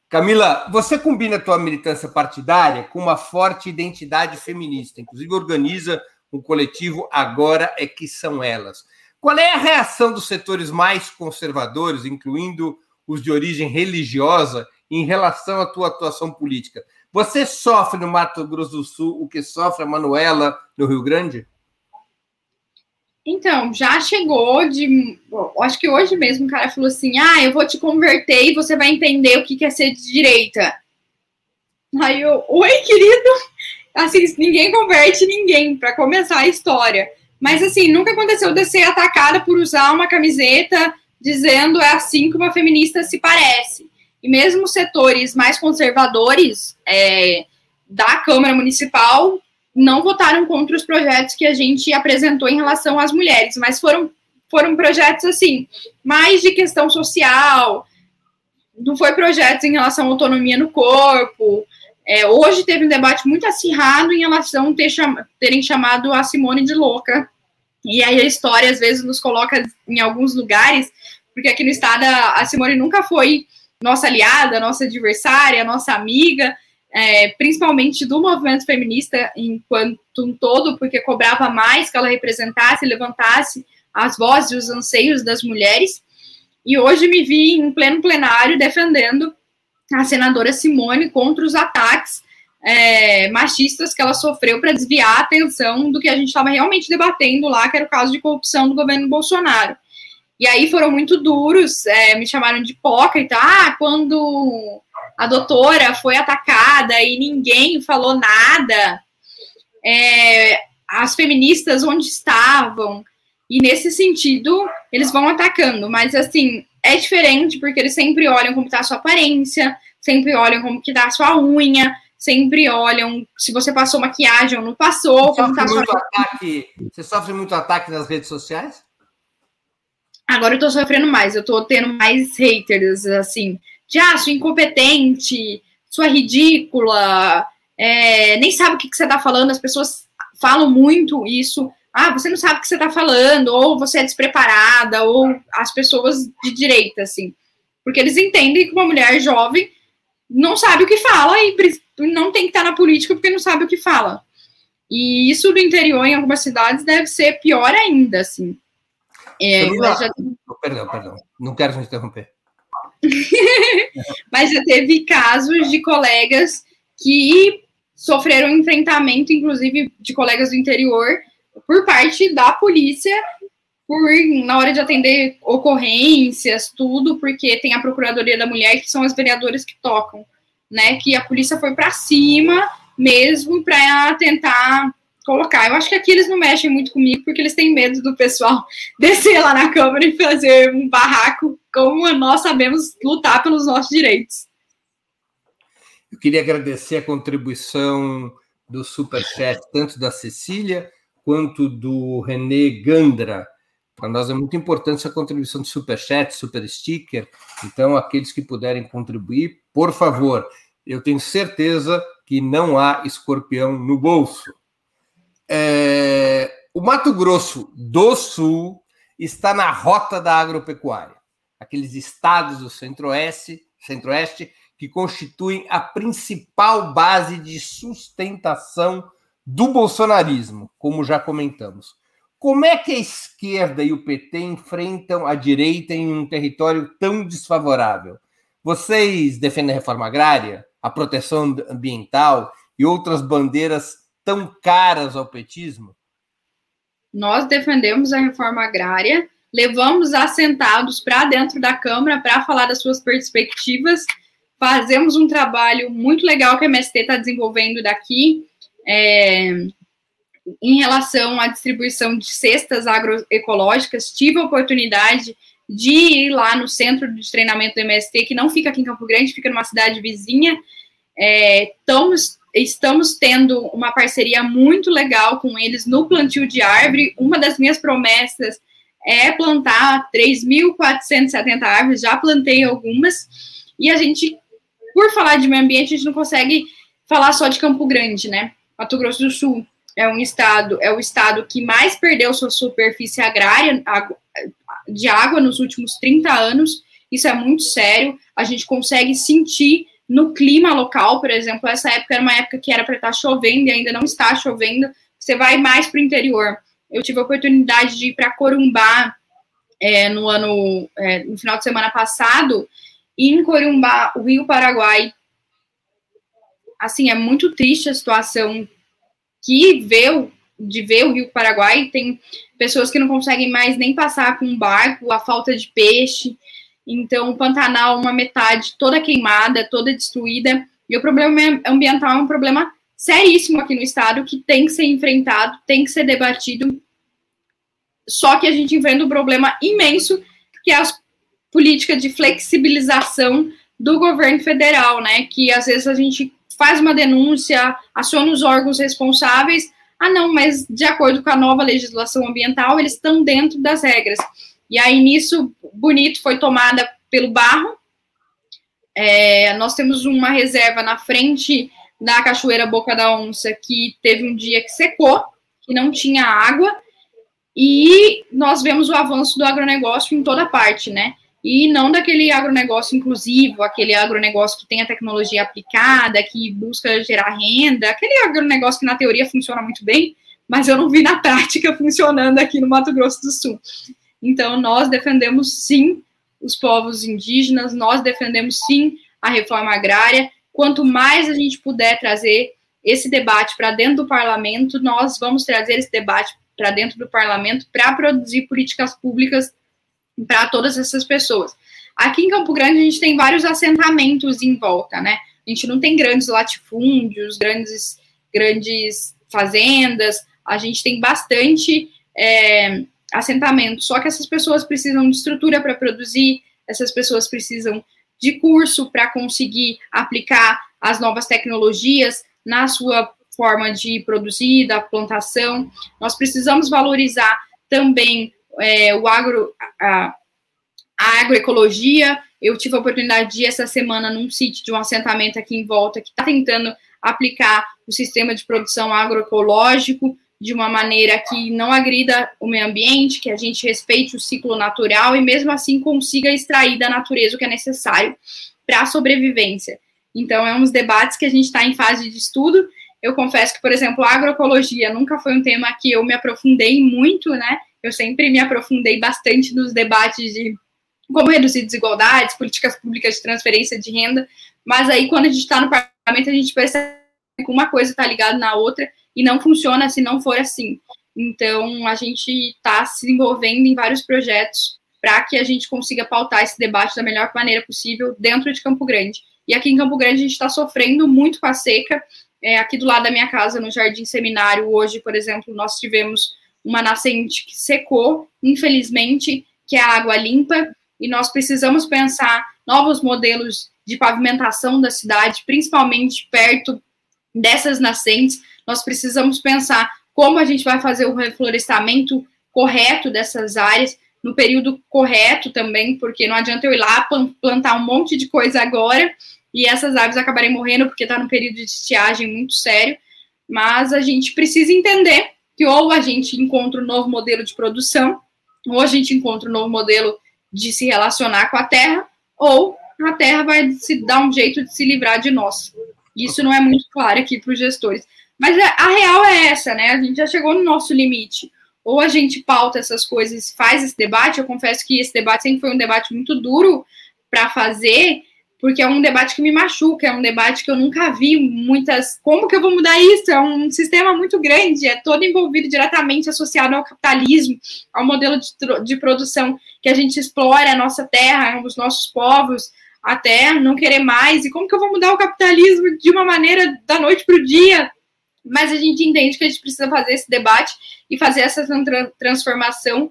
Camila, você combina a tua militância partidária com uma forte identidade feminista, inclusive organiza um coletivo Agora é que são elas. Qual é a reação dos setores mais conservadores, incluindo os de origem religiosa, em relação à tua atuação política? Você sofre no Mato Grosso do Sul o que sofre a Manuela no Rio Grande? Então, já chegou de. Acho que hoje mesmo o cara falou assim: ah, eu vou te converter e você vai entender o que é ser de direita. Aí eu, oi, querido. Assim, ninguém converte ninguém para começar a história. Mas assim, nunca aconteceu de ser atacada por usar uma camiseta dizendo é assim que uma feminista se parece. E mesmo setores mais conservadores é, da Câmara Municipal não votaram contra os projetos que a gente apresentou em relação às mulheres, mas foram, foram projetos assim, mais de questão social, não foi projetos em relação à autonomia no corpo. É, hoje teve um debate muito acirrado em relação a ter cham terem chamado a Simone de louca. E aí a história às vezes nos coloca em alguns lugares, porque aqui no estado a Simone nunca foi nossa aliada, nossa adversária, nossa amiga é, principalmente do movimento feminista enquanto um todo, porque cobrava mais que ela representasse levantasse as vozes e os anseios das mulheres. E hoje me vi em pleno plenário defendendo a senadora Simone contra os ataques é, machistas que ela sofreu para desviar a atenção do que a gente estava realmente debatendo lá, que era o caso de corrupção do governo Bolsonaro. E aí foram muito duros, é, me chamaram de hipócrita. Ah, quando a doutora foi atacada e ninguém falou nada. É, as feministas onde estavam. E nesse sentido, eles vão atacando. Mas assim, é diferente porque eles sempre olham como está a sua aparência, sempre olham como que tá a sua unha, sempre olham se você passou maquiagem ou não passou. Você, sofre, tá muito sua... ataque, você sofre muito ataque nas redes sociais? Agora eu tô sofrendo mais, eu tô tendo mais haters, assim de ah, sua incompetente, sua ridícula, é, nem sabe o que, que você está falando, as pessoas falam muito isso. Ah, você não sabe o que você está falando, ou você é despreparada, ou as pessoas de direita, assim. Porque eles entendem que uma mulher jovem não sabe o que fala e não tem que estar na política porque não sabe o que fala. E isso no interior, em algumas cidades, deve ser pior ainda, assim. É, já... Perdão, perdão, não quero te interromper. (laughs) Mas já teve casos de colegas que sofreram enfrentamento, inclusive de colegas do interior, por parte da polícia, por na hora de atender ocorrências, tudo, porque tem a Procuradoria da Mulher, que são as vereadoras que tocam, né? Que a polícia foi para cima mesmo para tentar colocar. Eu acho que aqui eles não mexem muito comigo, porque eles têm medo do pessoal (laughs) descer lá na Câmara e fazer um barraco, como nós sabemos lutar pelos nossos direitos. Eu queria agradecer a contribuição do Superchat, tanto da Cecília quanto do René Gandra. Para nós é muito importante essa contribuição de Superchat, Super Sticker. Então, aqueles que puderem contribuir, por favor. Eu tenho certeza que não há escorpião no bolso. É, o Mato Grosso do Sul está na rota da agropecuária, aqueles estados do centro-oeste, centro-oeste que constituem a principal base de sustentação do bolsonarismo, como já comentamos. Como é que a esquerda e o PT enfrentam a direita em um território tão desfavorável? Vocês defendem a reforma agrária, a proteção ambiental e outras bandeiras tão caras ao petismo? Nós defendemos a reforma agrária, levamos assentados para dentro da Câmara para falar das suas perspectivas, fazemos um trabalho muito legal que a MST está desenvolvendo daqui, é, em relação à distribuição de cestas agroecológicas. Tive a oportunidade de ir lá no centro de treinamento do MST, que não fica aqui em Campo Grande, fica numa cidade vizinha. É, estamos estamos tendo uma parceria muito legal com eles no plantio de árvore. Uma das minhas promessas é plantar 3.470 árvores, já plantei algumas. E a gente, por falar de meio ambiente, a gente não consegue falar só de Campo Grande, né? Mato Grosso do Sul. é um estado, é o estado que mais perdeu sua superfície agrária de água nos últimos 30 anos. Isso é muito sério. A gente consegue sentir no clima local, por exemplo, essa época era uma época que era para estar chovendo e ainda não está chovendo. Você vai mais para o interior. Eu tive a oportunidade de ir para Corumbá é, no ano, é, no final de semana passado, e em Corumbá, o Rio Paraguai, assim, é muito triste a situação que vê de ver o Rio Paraguai. Tem pessoas que não conseguem mais nem passar com um barco, a falta de peixe. Então, o Pantanal, uma metade toda queimada, toda destruída. E o problema ambiental é um problema seríssimo aqui no estado que tem que ser enfrentado, tem que ser debatido. Só que a gente enfrenta um problema imenso, que é a política de flexibilização do governo federal, né? Que às vezes a gente faz uma denúncia, aciona os órgãos responsáveis. Ah, não, mas de acordo com a nova legislação ambiental, eles estão dentro das regras. E aí, nisso, bonito, foi tomada pelo barro. É, nós temos uma reserva na frente da Cachoeira Boca da Onça que teve um dia que secou, que não tinha água, e nós vemos o avanço do agronegócio em toda parte, né? E não daquele agronegócio inclusivo, aquele agronegócio que tem a tecnologia aplicada, que busca gerar renda, aquele agronegócio que na teoria funciona muito bem, mas eu não vi na prática (laughs) funcionando aqui no Mato Grosso do Sul. Então, nós defendemos sim os povos indígenas, nós defendemos sim a reforma agrária. Quanto mais a gente puder trazer esse debate para dentro do parlamento, nós vamos trazer esse debate para dentro do parlamento para produzir políticas públicas para todas essas pessoas. Aqui em Campo Grande a gente tem vários assentamentos em volta, né? A gente não tem grandes latifúndios, grandes, grandes fazendas, a gente tem bastante é, assentamento. Só que essas pessoas precisam de estrutura para produzir, essas pessoas precisam de curso para conseguir aplicar as novas tecnologias na sua forma de produzir, da plantação. Nós precisamos valorizar também é, o agro, a, a agroecologia. Eu tive a oportunidade de ir essa semana num sítio de um assentamento aqui em volta que está tentando aplicar o sistema de produção agroecológico de uma maneira que não agrida o meio ambiente, que a gente respeite o ciclo natural e mesmo assim consiga extrair da natureza o que é necessário para a sobrevivência. Então, é uns debates que a gente está em fase de estudo. Eu confesso que, por exemplo, a agroecologia nunca foi um tema que eu me aprofundei muito, né? Eu sempre me aprofundei bastante nos debates de como reduzir desigualdades, políticas públicas de transferência de renda, mas aí quando a gente está no parlamento, a gente percebe que uma coisa está ligada na outra e não funciona se não for assim. Então, a gente está se envolvendo em vários projetos para que a gente consiga pautar esse debate da melhor maneira possível dentro de Campo Grande. E aqui em Campo Grande a gente está sofrendo muito com a seca. É, aqui do lado da minha casa, no Jardim Seminário, hoje, por exemplo, nós tivemos uma nascente que secou, infelizmente, que é a água limpa, e nós precisamos pensar novos modelos de pavimentação da cidade, principalmente perto dessas nascentes, nós precisamos pensar como a gente vai fazer o reflorestamento correto dessas áreas, no período correto também, porque não adianta eu ir lá plantar um monte de coisa agora e essas aves acabarem morrendo porque está num período de estiagem muito sério. Mas a gente precisa entender que ou a gente encontra um novo modelo de produção, ou a gente encontra um novo modelo de se relacionar com a terra, ou a terra vai se dar um jeito de se livrar de nós. Isso não é muito claro aqui para os gestores. Mas é, a real é essa, né? A gente já chegou no nosso limite. Ou a gente pauta essas coisas, faz esse debate. Eu confesso que esse debate sempre foi um debate muito duro para fazer, porque é um debate que me machuca, é um debate que eu nunca vi muitas. Como que eu vou mudar isso? É um sistema muito grande, é todo envolvido diretamente associado ao capitalismo, ao modelo de, de produção que a gente explora a nossa terra, os nossos povos, até não querer mais. E como que eu vou mudar o capitalismo de uma maneira da noite para o dia? Mas a gente entende que a gente precisa fazer esse debate e fazer essa transformação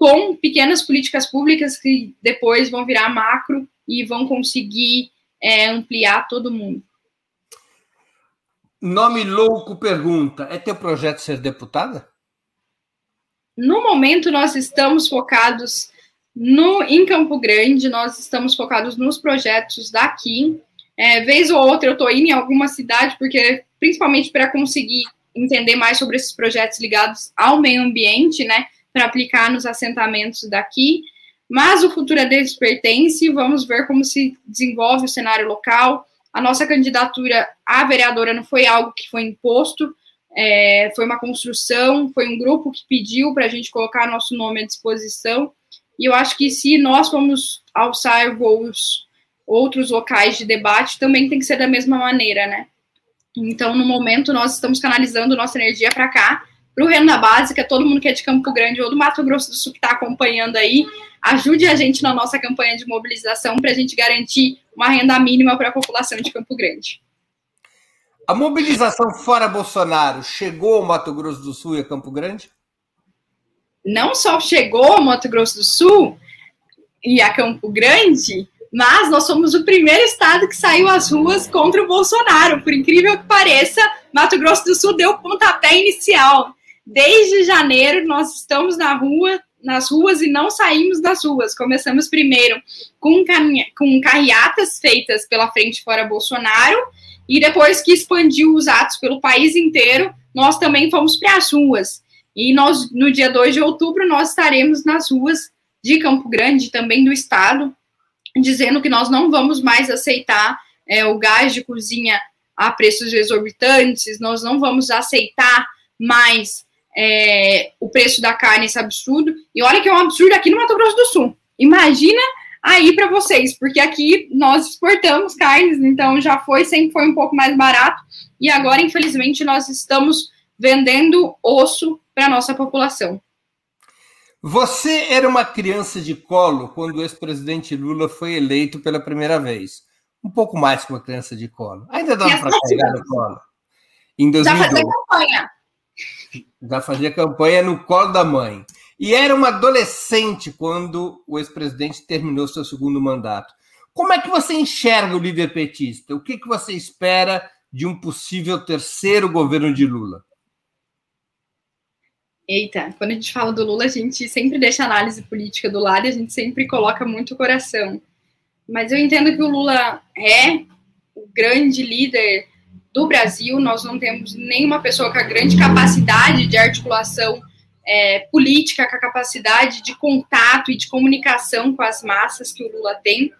com pequenas políticas públicas que depois vão virar macro e vão conseguir é, ampliar todo mundo. Nome Louco pergunta: é teu projeto ser deputada? No momento, nós estamos focados no, em Campo Grande, nós estamos focados nos projetos daqui. É, vez ou outra eu estou indo em alguma cidade, porque principalmente para conseguir entender mais sobre esses projetos ligados ao meio ambiente, né, para aplicar nos assentamentos daqui. Mas o futuro é deles pertence, vamos ver como se desenvolve o cenário local. A nossa candidatura à vereadora não foi algo que foi imposto, é, foi uma construção, foi um grupo que pediu para a gente colocar nosso nome à disposição. E eu acho que se nós vamos alçar voos outros locais de debate, também tem que ser da mesma maneira, né? Então, no momento, nós estamos canalizando nossa energia para cá, para o Renda Básica, todo mundo que é de Campo Grande ou do Mato Grosso do Sul que está acompanhando aí, ajude a gente na nossa campanha de mobilização para a gente garantir uma renda mínima para a população de Campo Grande. A mobilização fora Bolsonaro chegou ao Mato Grosso do Sul e a Campo Grande? Não só chegou ao Mato Grosso do Sul e a Campo Grande, mas nós somos o primeiro estado que saiu às ruas contra o Bolsonaro. Por incrível que pareça, Mato Grosso do Sul deu pontapé inicial. Desde janeiro nós estamos na rua, nas ruas e não saímos das ruas. Começamos primeiro com, com carreatas feitas pela Frente Fora Bolsonaro e depois que expandiu os atos pelo país inteiro, nós também fomos para as ruas. E nós, no dia 2 de outubro, nós estaremos nas ruas de Campo Grande, também do estado, dizendo que nós não vamos mais aceitar é, o gás de cozinha a preços exorbitantes, nós não vamos aceitar mais é, o preço da carne, esse absurdo. E olha que é um absurdo aqui no Mato Grosso do Sul. Imagina aí para vocês, porque aqui nós exportamos carnes, então já foi, sempre foi um pouco mais barato, e agora, infelizmente, nós estamos vendendo osso para a nossa população. Você era uma criança de colo quando o ex-presidente Lula foi eleito pela primeira vez. Um pouco mais que uma criança de colo. Ainda dava para carregar no colo. Em 2012. Já fazia campanha. Já fazia campanha no colo da mãe. E era uma adolescente quando o ex-presidente terminou seu segundo mandato. Como é que você enxerga o líder petista? O que, que você espera de um possível terceiro governo de Lula? Eita, quando a gente fala do Lula, a gente sempre deixa a análise política do lado e a gente sempre coloca muito o coração. Mas eu entendo que o Lula é o grande líder do Brasil, nós não temos nenhuma pessoa com a grande capacidade de articulação é, política, com a capacidade de contato e de comunicação com as massas que o Lula tem.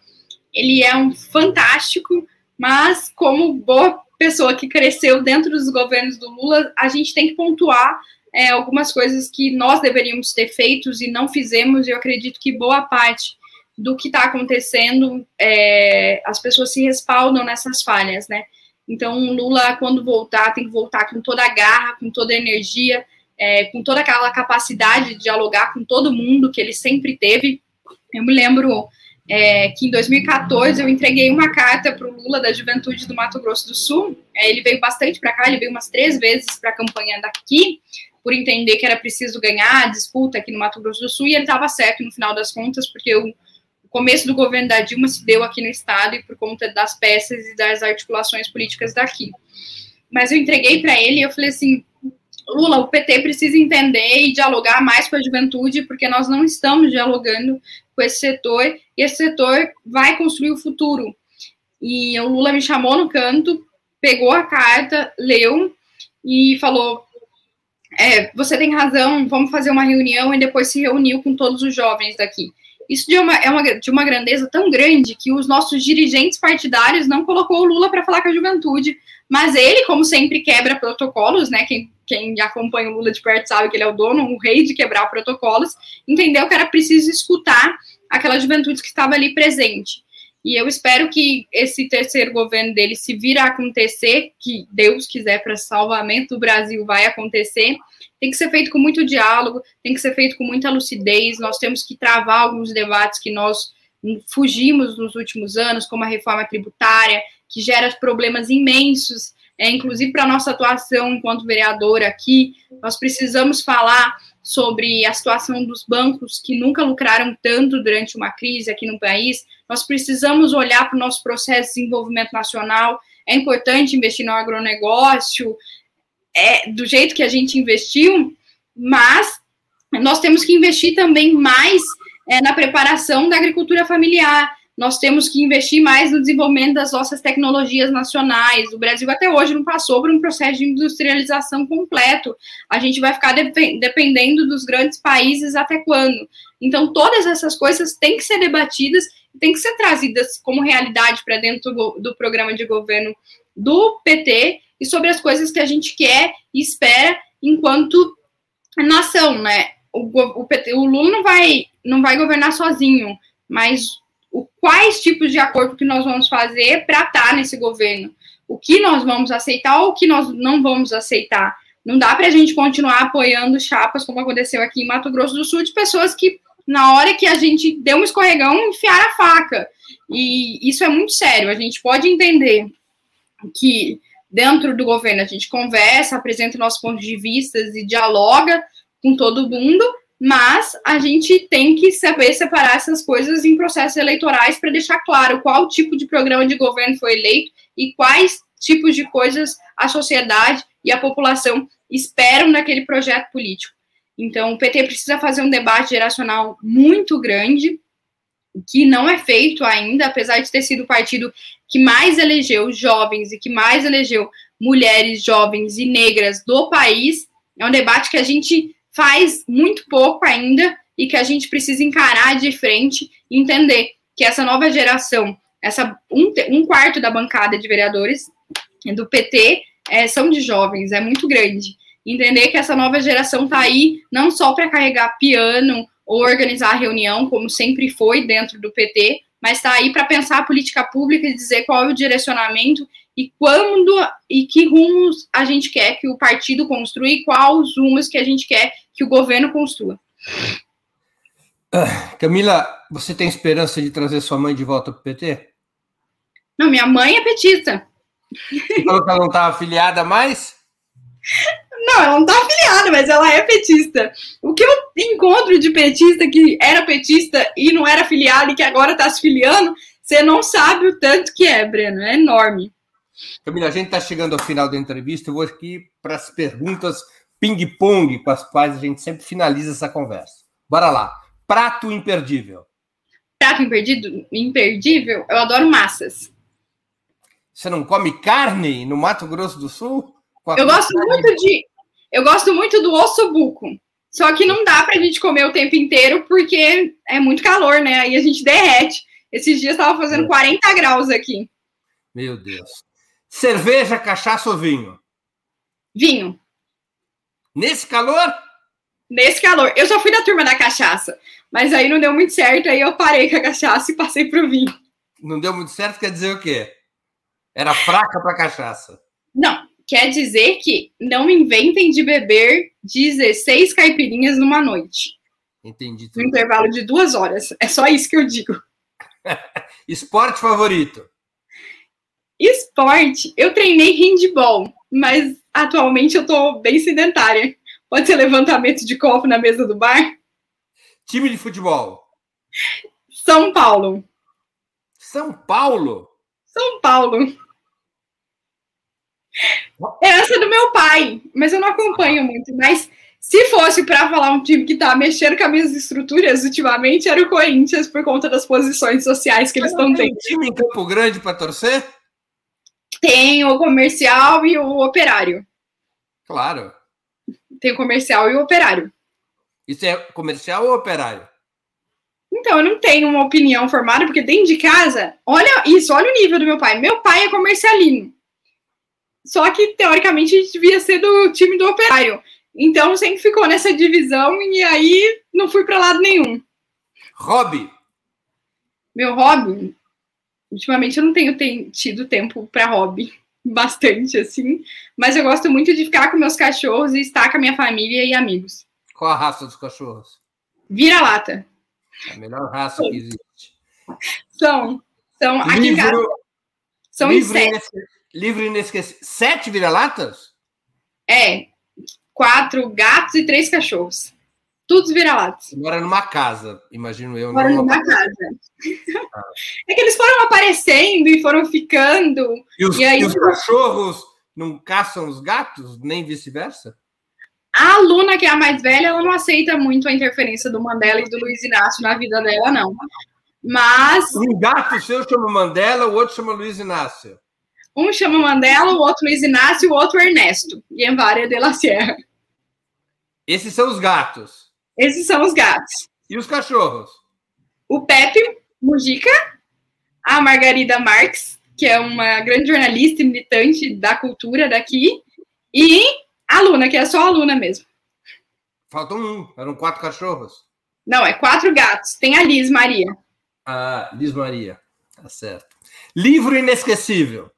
Ele é um fantástico, mas como boa pessoa que cresceu dentro dos governos do Lula, a gente tem que pontuar é, algumas coisas que nós deveríamos ter feito e não fizemos, e eu acredito que boa parte do que está acontecendo, é, as pessoas se respaldam nessas falhas, né? Então, Lula, quando voltar, tem que voltar com toda a garra, com toda a energia, é, com toda aquela capacidade de dialogar com todo mundo que ele sempre teve. Eu me lembro é, que em 2014 eu entreguei uma carta para o Lula da Juventude do Mato Grosso do Sul. É, ele veio bastante para cá, ele veio umas três vezes para a campanha daqui, por entender que era preciso ganhar a disputa aqui no Mato Grosso do Sul, e ele estava certo no final das contas, porque o começo do governo da Dilma se deu aqui no estado e por conta das peças e das articulações políticas daqui. Mas eu entreguei para ele e eu falei assim: Lula, o PT precisa entender e dialogar mais com a juventude, porque nós não estamos dialogando com esse setor, e esse setor vai construir o futuro. E o Lula me chamou no canto, pegou a carta, leu e falou: é, você tem razão, vamos fazer uma reunião e depois se reuniu com todos os jovens daqui. Isso de uma, é uma, de uma grandeza tão grande que os nossos dirigentes partidários não colocou o Lula para falar com a juventude, mas ele, como sempre, quebra protocolos, né? Quem, quem acompanha o Lula de perto sabe que ele é o dono, o rei de quebrar protocolos, entendeu que era preciso escutar aquela juventude que estava ali presente. E eu espero que esse terceiro governo dele, se vir a acontecer, que Deus quiser para salvamento do Brasil, vai acontecer, tem que ser feito com muito diálogo, tem que ser feito com muita lucidez. Nós temos que travar alguns debates que nós fugimos nos últimos anos, como a reforma tributária, que gera problemas imensos, é, inclusive para a nossa atuação enquanto vereadora aqui. Nós precisamos falar sobre a situação dos bancos que nunca lucraram tanto durante uma crise aqui no país. Nós precisamos olhar para o nosso processo de desenvolvimento nacional. É importante investir no agronegócio, é, do jeito que a gente investiu, mas nós temos que investir também mais é, na preparação da agricultura familiar, nós temos que investir mais no desenvolvimento das nossas tecnologias nacionais. O Brasil até hoje não passou por um processo de industrialização completo. A gente vai ficar dependendo dos grandes países até quando? Então, todas essas coisas têm que ser debatidas, têm que ser trazidas como realidade para dentro do, do programa de governo do PT e sobre as coisas que a gente quer e espera enquanto nação, né? O, o, PT, o Lula não vai, não vai governar sozinho, mas o, quais tipos de acordo que nós vamos fazer para estar tá nesse governo, o que nós vamos aceitar ou o que nós não vamos aceitar. Não dá para a gente continuar apoiando chapas, como aconteceu aqui em Mato Grosso do Sul, de pessoas que, na hora que a gente deu um escorregão, enfiaram a faca. E isso é muito sério. A gente pode entender que dentro do governo a gente conversa, apresenta nossos pontos de vista e dialoga com todo mundo, mas a gente tem que saber separar essas coisas em processos eleitorais para deixar claro qual tipo de programa de governo foi eleito e quais tipos de coisas a sociedade e a população esperam naquele projeto político. Então, o PT precisa fazer um debate geracional muito grande, que não é feito ainda, apesar de ter sido o partido que mais elegeu jovens e que mais elegeu mulheres jovens e negras do país. É um debate que a gente faz muito pouco ainda e que a gente precisa encarar de frente e entender que essa nova geração, essa um, um quarto da bancada de vereadores do PT é, são de jovens, é muito grande. Entender que essa nova geração está aí não só para carregar piano ou organizar reunião, como sempre foi dentro do PT, mas está aí para pensar a política pública e dizer qual é o direcionamento e quando e que rumos a gente quer que o partido construa e quais os rumos que a gente quer que o governo construa. Ah, Camila, você tem esperança de trazer sua mãe de volta para o PT? Não, minha mãe é petista. Você falou que ela não está afiliada mais? (laughs) Não, ela não está afiliada, mas ela é petista. O que eu encontro de petista que era petista e não era afiliado e que agora está se filiando, você não sabe o tanto que é, Breno. É enorme. Camila, a gente está chegando ao final da entrevista. Eu vou aqui para as perguntas ping-pong com as quais a gente sempre finaliza essa conversa. Bora lá. Prato imperdível. Prato imperdível? Imperdível? Eu adoro massas. Você não come carne no Mato Grosso do Sul? Eu gosto muito de. Eu gosto muito do osso buco. Só que não dá para a gente comer o tempo inteiro porque é muito calor, né? Aí a gente derrete. Esses dias estava fazendo 40 graus aqui. Meu Deus. Cerveja, cachaça ou vinho? Vinho. Nesse calor? Nesse calor. Eu já fui da turma da cachaça, mas aí não deu muito certo, aí eu parei com a cachaça e passei pro vinho. Não deu muito certo, quer dizer o quê? Era fraca para cachaça. Não, quer dizer que não inventem de beber 16 caipirinhas numa noite. Entendi. Tudo. No intervalo de duas horas. É só isso que eu digo. (laughs) Esporte favorito? Esporte, eu treinei handball, mas atualmente eu tô bem sedentária. Pode ser levantamento de copo na mesa do bar? Time de futebol? São Paulo. São Paulo? São Paulo. É essa do meu pai, mas eu não acompanho muito. Mas se fosse para falar um time que tá mexendo com as minhas estruturas ultimamente, era o Corinthians, por conta das posições sociais que eles estão tendo. Tem time em Campo Grande para torcer? Tem o comercial e o operário. Claro. Tem o comercial e o operário. Isso é comercial ou operário? Então, eu não tenho uma opinião formada, porque dentro de casa, olha isso, olha o nível do meu pai. Meu pai é comercialino. Só que, teoricamente, devia ser do time do operário. Então, sempre ficou nessa divisão e aí não fui para lado nenhum. Hobby? Meu hobby? Ultimamente eu não tenho tido tempo para hobby, (laughs) bastante assim, mas eu gosto muito de ficar com meus cachorros e estar com a minha família e amigos. Qual a raça dos cachorros? Vira-lata. A melhor raça que existe. São. São aqui livro, em casa. São livro sete. Livro inesquecível. Sete vira-latas? É. Quatro gatos e três cachorros. Todos vira-latas. Mora numa casa, imagino eu. Mora numa casa. Ah. (laughs) É que eles foram aparecendo e foram ficando. E os, e aí... e os cachorros não caçam os gatos, nem vice-versa? A Luna, que é a mais velha, ela não aceita muito a interferência do Mandela e do Luiz Inácio na vida dela, não. Mas. Um gato seu chama Mandela, o outro chama Luiz Inácio. Um chama Mandela, o outro Luiz Inácio e o outro Ernesto. Guevara de la Sierra. Esses são os gatos. Esses são os gatos. E os cachorros? O Pepe Mujica, a Margarida Marques, que é uma grande jornalista e militante da cultura daqui, e a Luna, que é só a Luna mesmo. Faltam um, eram quatro cachorros. Não, é quatro gatos. Tem a Liz Maria. Ah, Liz Maria, tá certo. Livro inesquecível.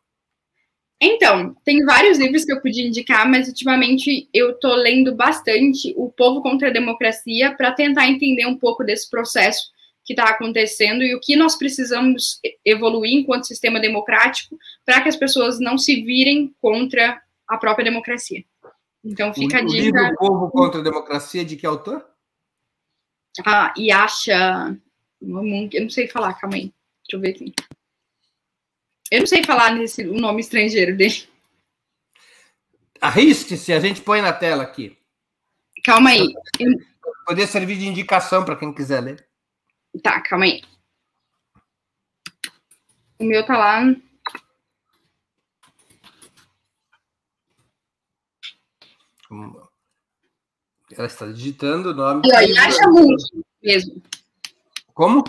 Então, tem vários livros que eu podia indicar, mas ultimamente eu tô lendo bastante O Povo contra a Democracia para tentar entender um pouco desse processo que está acontecendo e o que nós precisamos evoluir enquanto sistema democrático para que as pessoas não se virem contra a própria democracia. Então fica o, a dica. O livro Povo contra a Democracia de que autor? Ah, Yasha. Eu não sei falar, calma aí. Deixa eu ver aqui. Eu não sei falar nesse, o nome estrangeiro dele. Arrisque-se, a gente põe na tela aqui. Calma aí. Poder servir de indicação para quem quiser ler. Tá, calma aí. O meu tá lá. Ela está digitando o nome. E, ó, Yasha Munk mesmo. Como?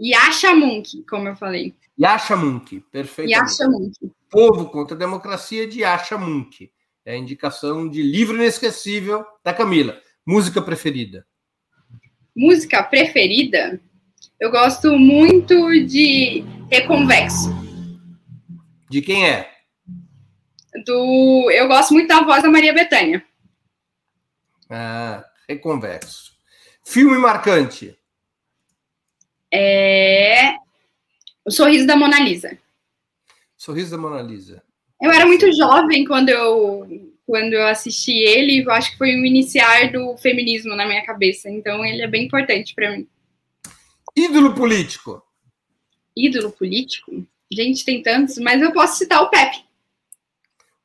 Yasha Munk, como eu falei. Yasha Munk, perfeito. Yasha Munk. Povo contra a Democracia de Yasha Munk. É a indicação de livro inesquecível da Camila. Música preferida? Música preferida? Eu gosto muito de Reconvexo. De quem é? Do, eu gosto muito da voz da Maria Bethânia. Ah, Reconvexo. Filme marcante? É O Sorriso da Mona Lisa. Sorriso da Mona Lisa. Eu era muito jovem quando eu quando eu assisti ele, eu acho que foi o iniciar do feminismo na minha cabeça. Então ele é bem importante para mim. Ídolo político. Ídolo político? Gente, tem tantos, mas eu posso citar o Pepe.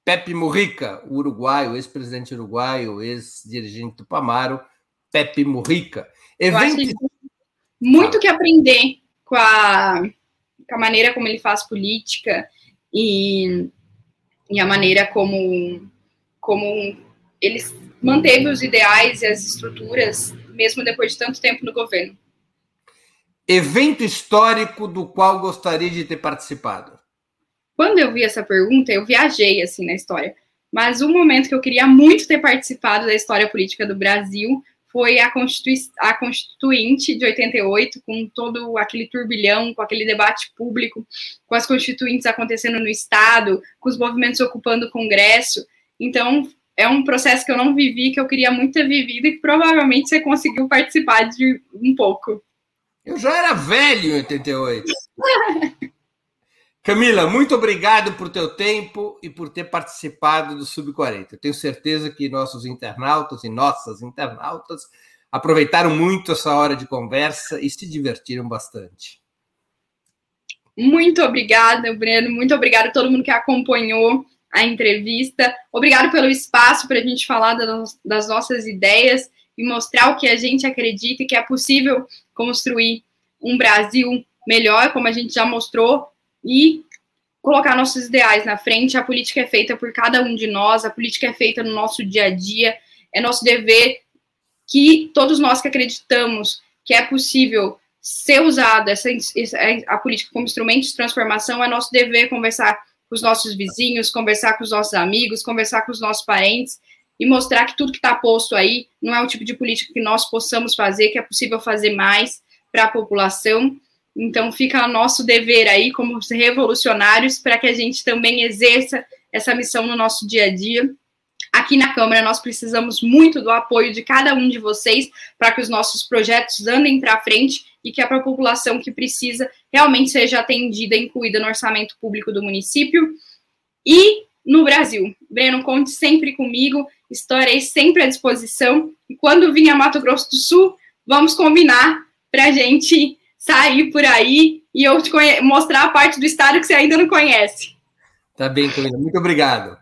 Pepe Mujica, o uruguaio, ex-presidente uruguaio, ex-dirigente do Pamaro, Pepe Mujica. Evento... muito que aprender com a, com a maneira como ele faz política e, e a maneira como, como ele manteve os ideais e as estruturas, mesmo depois de tanto tempo no governo. Evento histórico do qual gostaria de ter participado? Quando eu vi essa pergunta, eu viajei assim na história. Mas um momento que eu queria muito ter participado da história política do Brasil foi a, Constitui a Constituinte de 88, com todo aquele turbilhão, com aquele debate público, com as constituintes acontecendo no Estado, com os movimentos ocupando o Congresso. Então, é um processo que eu não vivi, que eu queria muito ter vivido e que provavelmente você conseguiu participar de um pouco. Eu já era velho em 88. (laughs) Camila, muito obrigado por teu tempo e por ter participado do Sub-40. Eu tenho certeza que nossos internautas e nossas internautas aproveitaram muito essa hora de conversa e se divertiram bastante. Muito obrigada, Breno. Muito obrigada a todo mundo que acompanhou a entrevista. Obrigado pelo espaço para a gente falar das nossas ideias e mostrar o que a gente acredita e que é possível construir um Brasil melhor, como a gente já mostrou, e colocar nossos ideais na frente. A política é feita por cada um de nós, a política é feita no nosso dia a dia, é nosso dever que todos nós que acreditamos que é possível ser usado essa, a política como instrumento de transformação, é nosso dever conversar com os nossos vizinhos, conversar com os nossos amigos, conversar com os nossos parentes e mostrar que tudo que está posto aí não é o tipo de política que nós possamos fazer, que é possível fazer mais para a população. Então, fica nosso dever aí, como revolucionários, para que a gente também exerça essa missão no nosso dia a dia. Aqui na Câmara, nós precisamos muito do apoio de cada um de vocês para que os nossos projetos andem para frente e que a população que precisa realmente seja atendida, incluída no orçamento público do município e no Brasil. Breno, conte sempre comigo, estarei sempre à disposição. E quando vir a Mato Grosso do Sul, vamos combinar para a gente sair por aí e eu te mostrar a parte do estado que você ainda não conhece. Tá bem, Camila. Muito obrigado.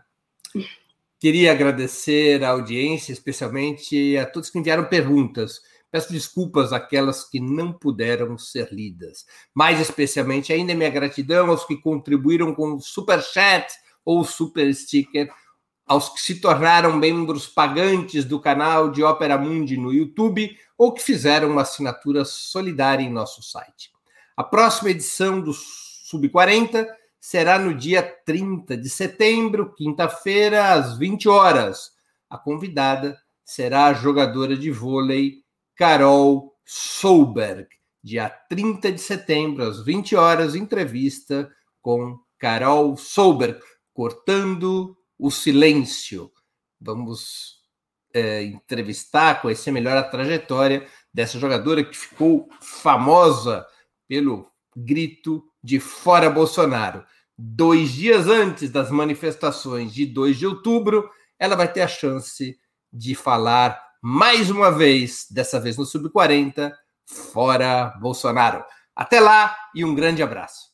Queria agradecer a audiência, especialmente a todos que enviaram perguntas. Peço desculpas àquelas que não puderam ser lidas. Mais especialmente, ainda minha gratidão aos que contribuíram com o Super Chat ou Super Sticker, aos que se tornaram membros pagantes do canal de Ópera Mundi no YouTube ou que fizeram uma assinatura solidária em nosso site. A próxima edição do Sub 40 será no dia 30 de setembro, quinta-feira, às 20 horas. A convidada será a jogadora de vôlei Carol Solberg. Dia 30 de setembro, às 20 horas, entrevista com Carol Solberg, cortando o silêncio. Vamos é, entrevistar, conhecer melhor a trajetória dessa jogadora que ficou famosa pelo grito de fora Bolsonaro. Dois dias antes das manifestações de 2 de outubro, ela vai ter a chance de falar mais uma vez, dessa vez no Sub-40, fora Bolsonaro. Até lá e um grande abraço.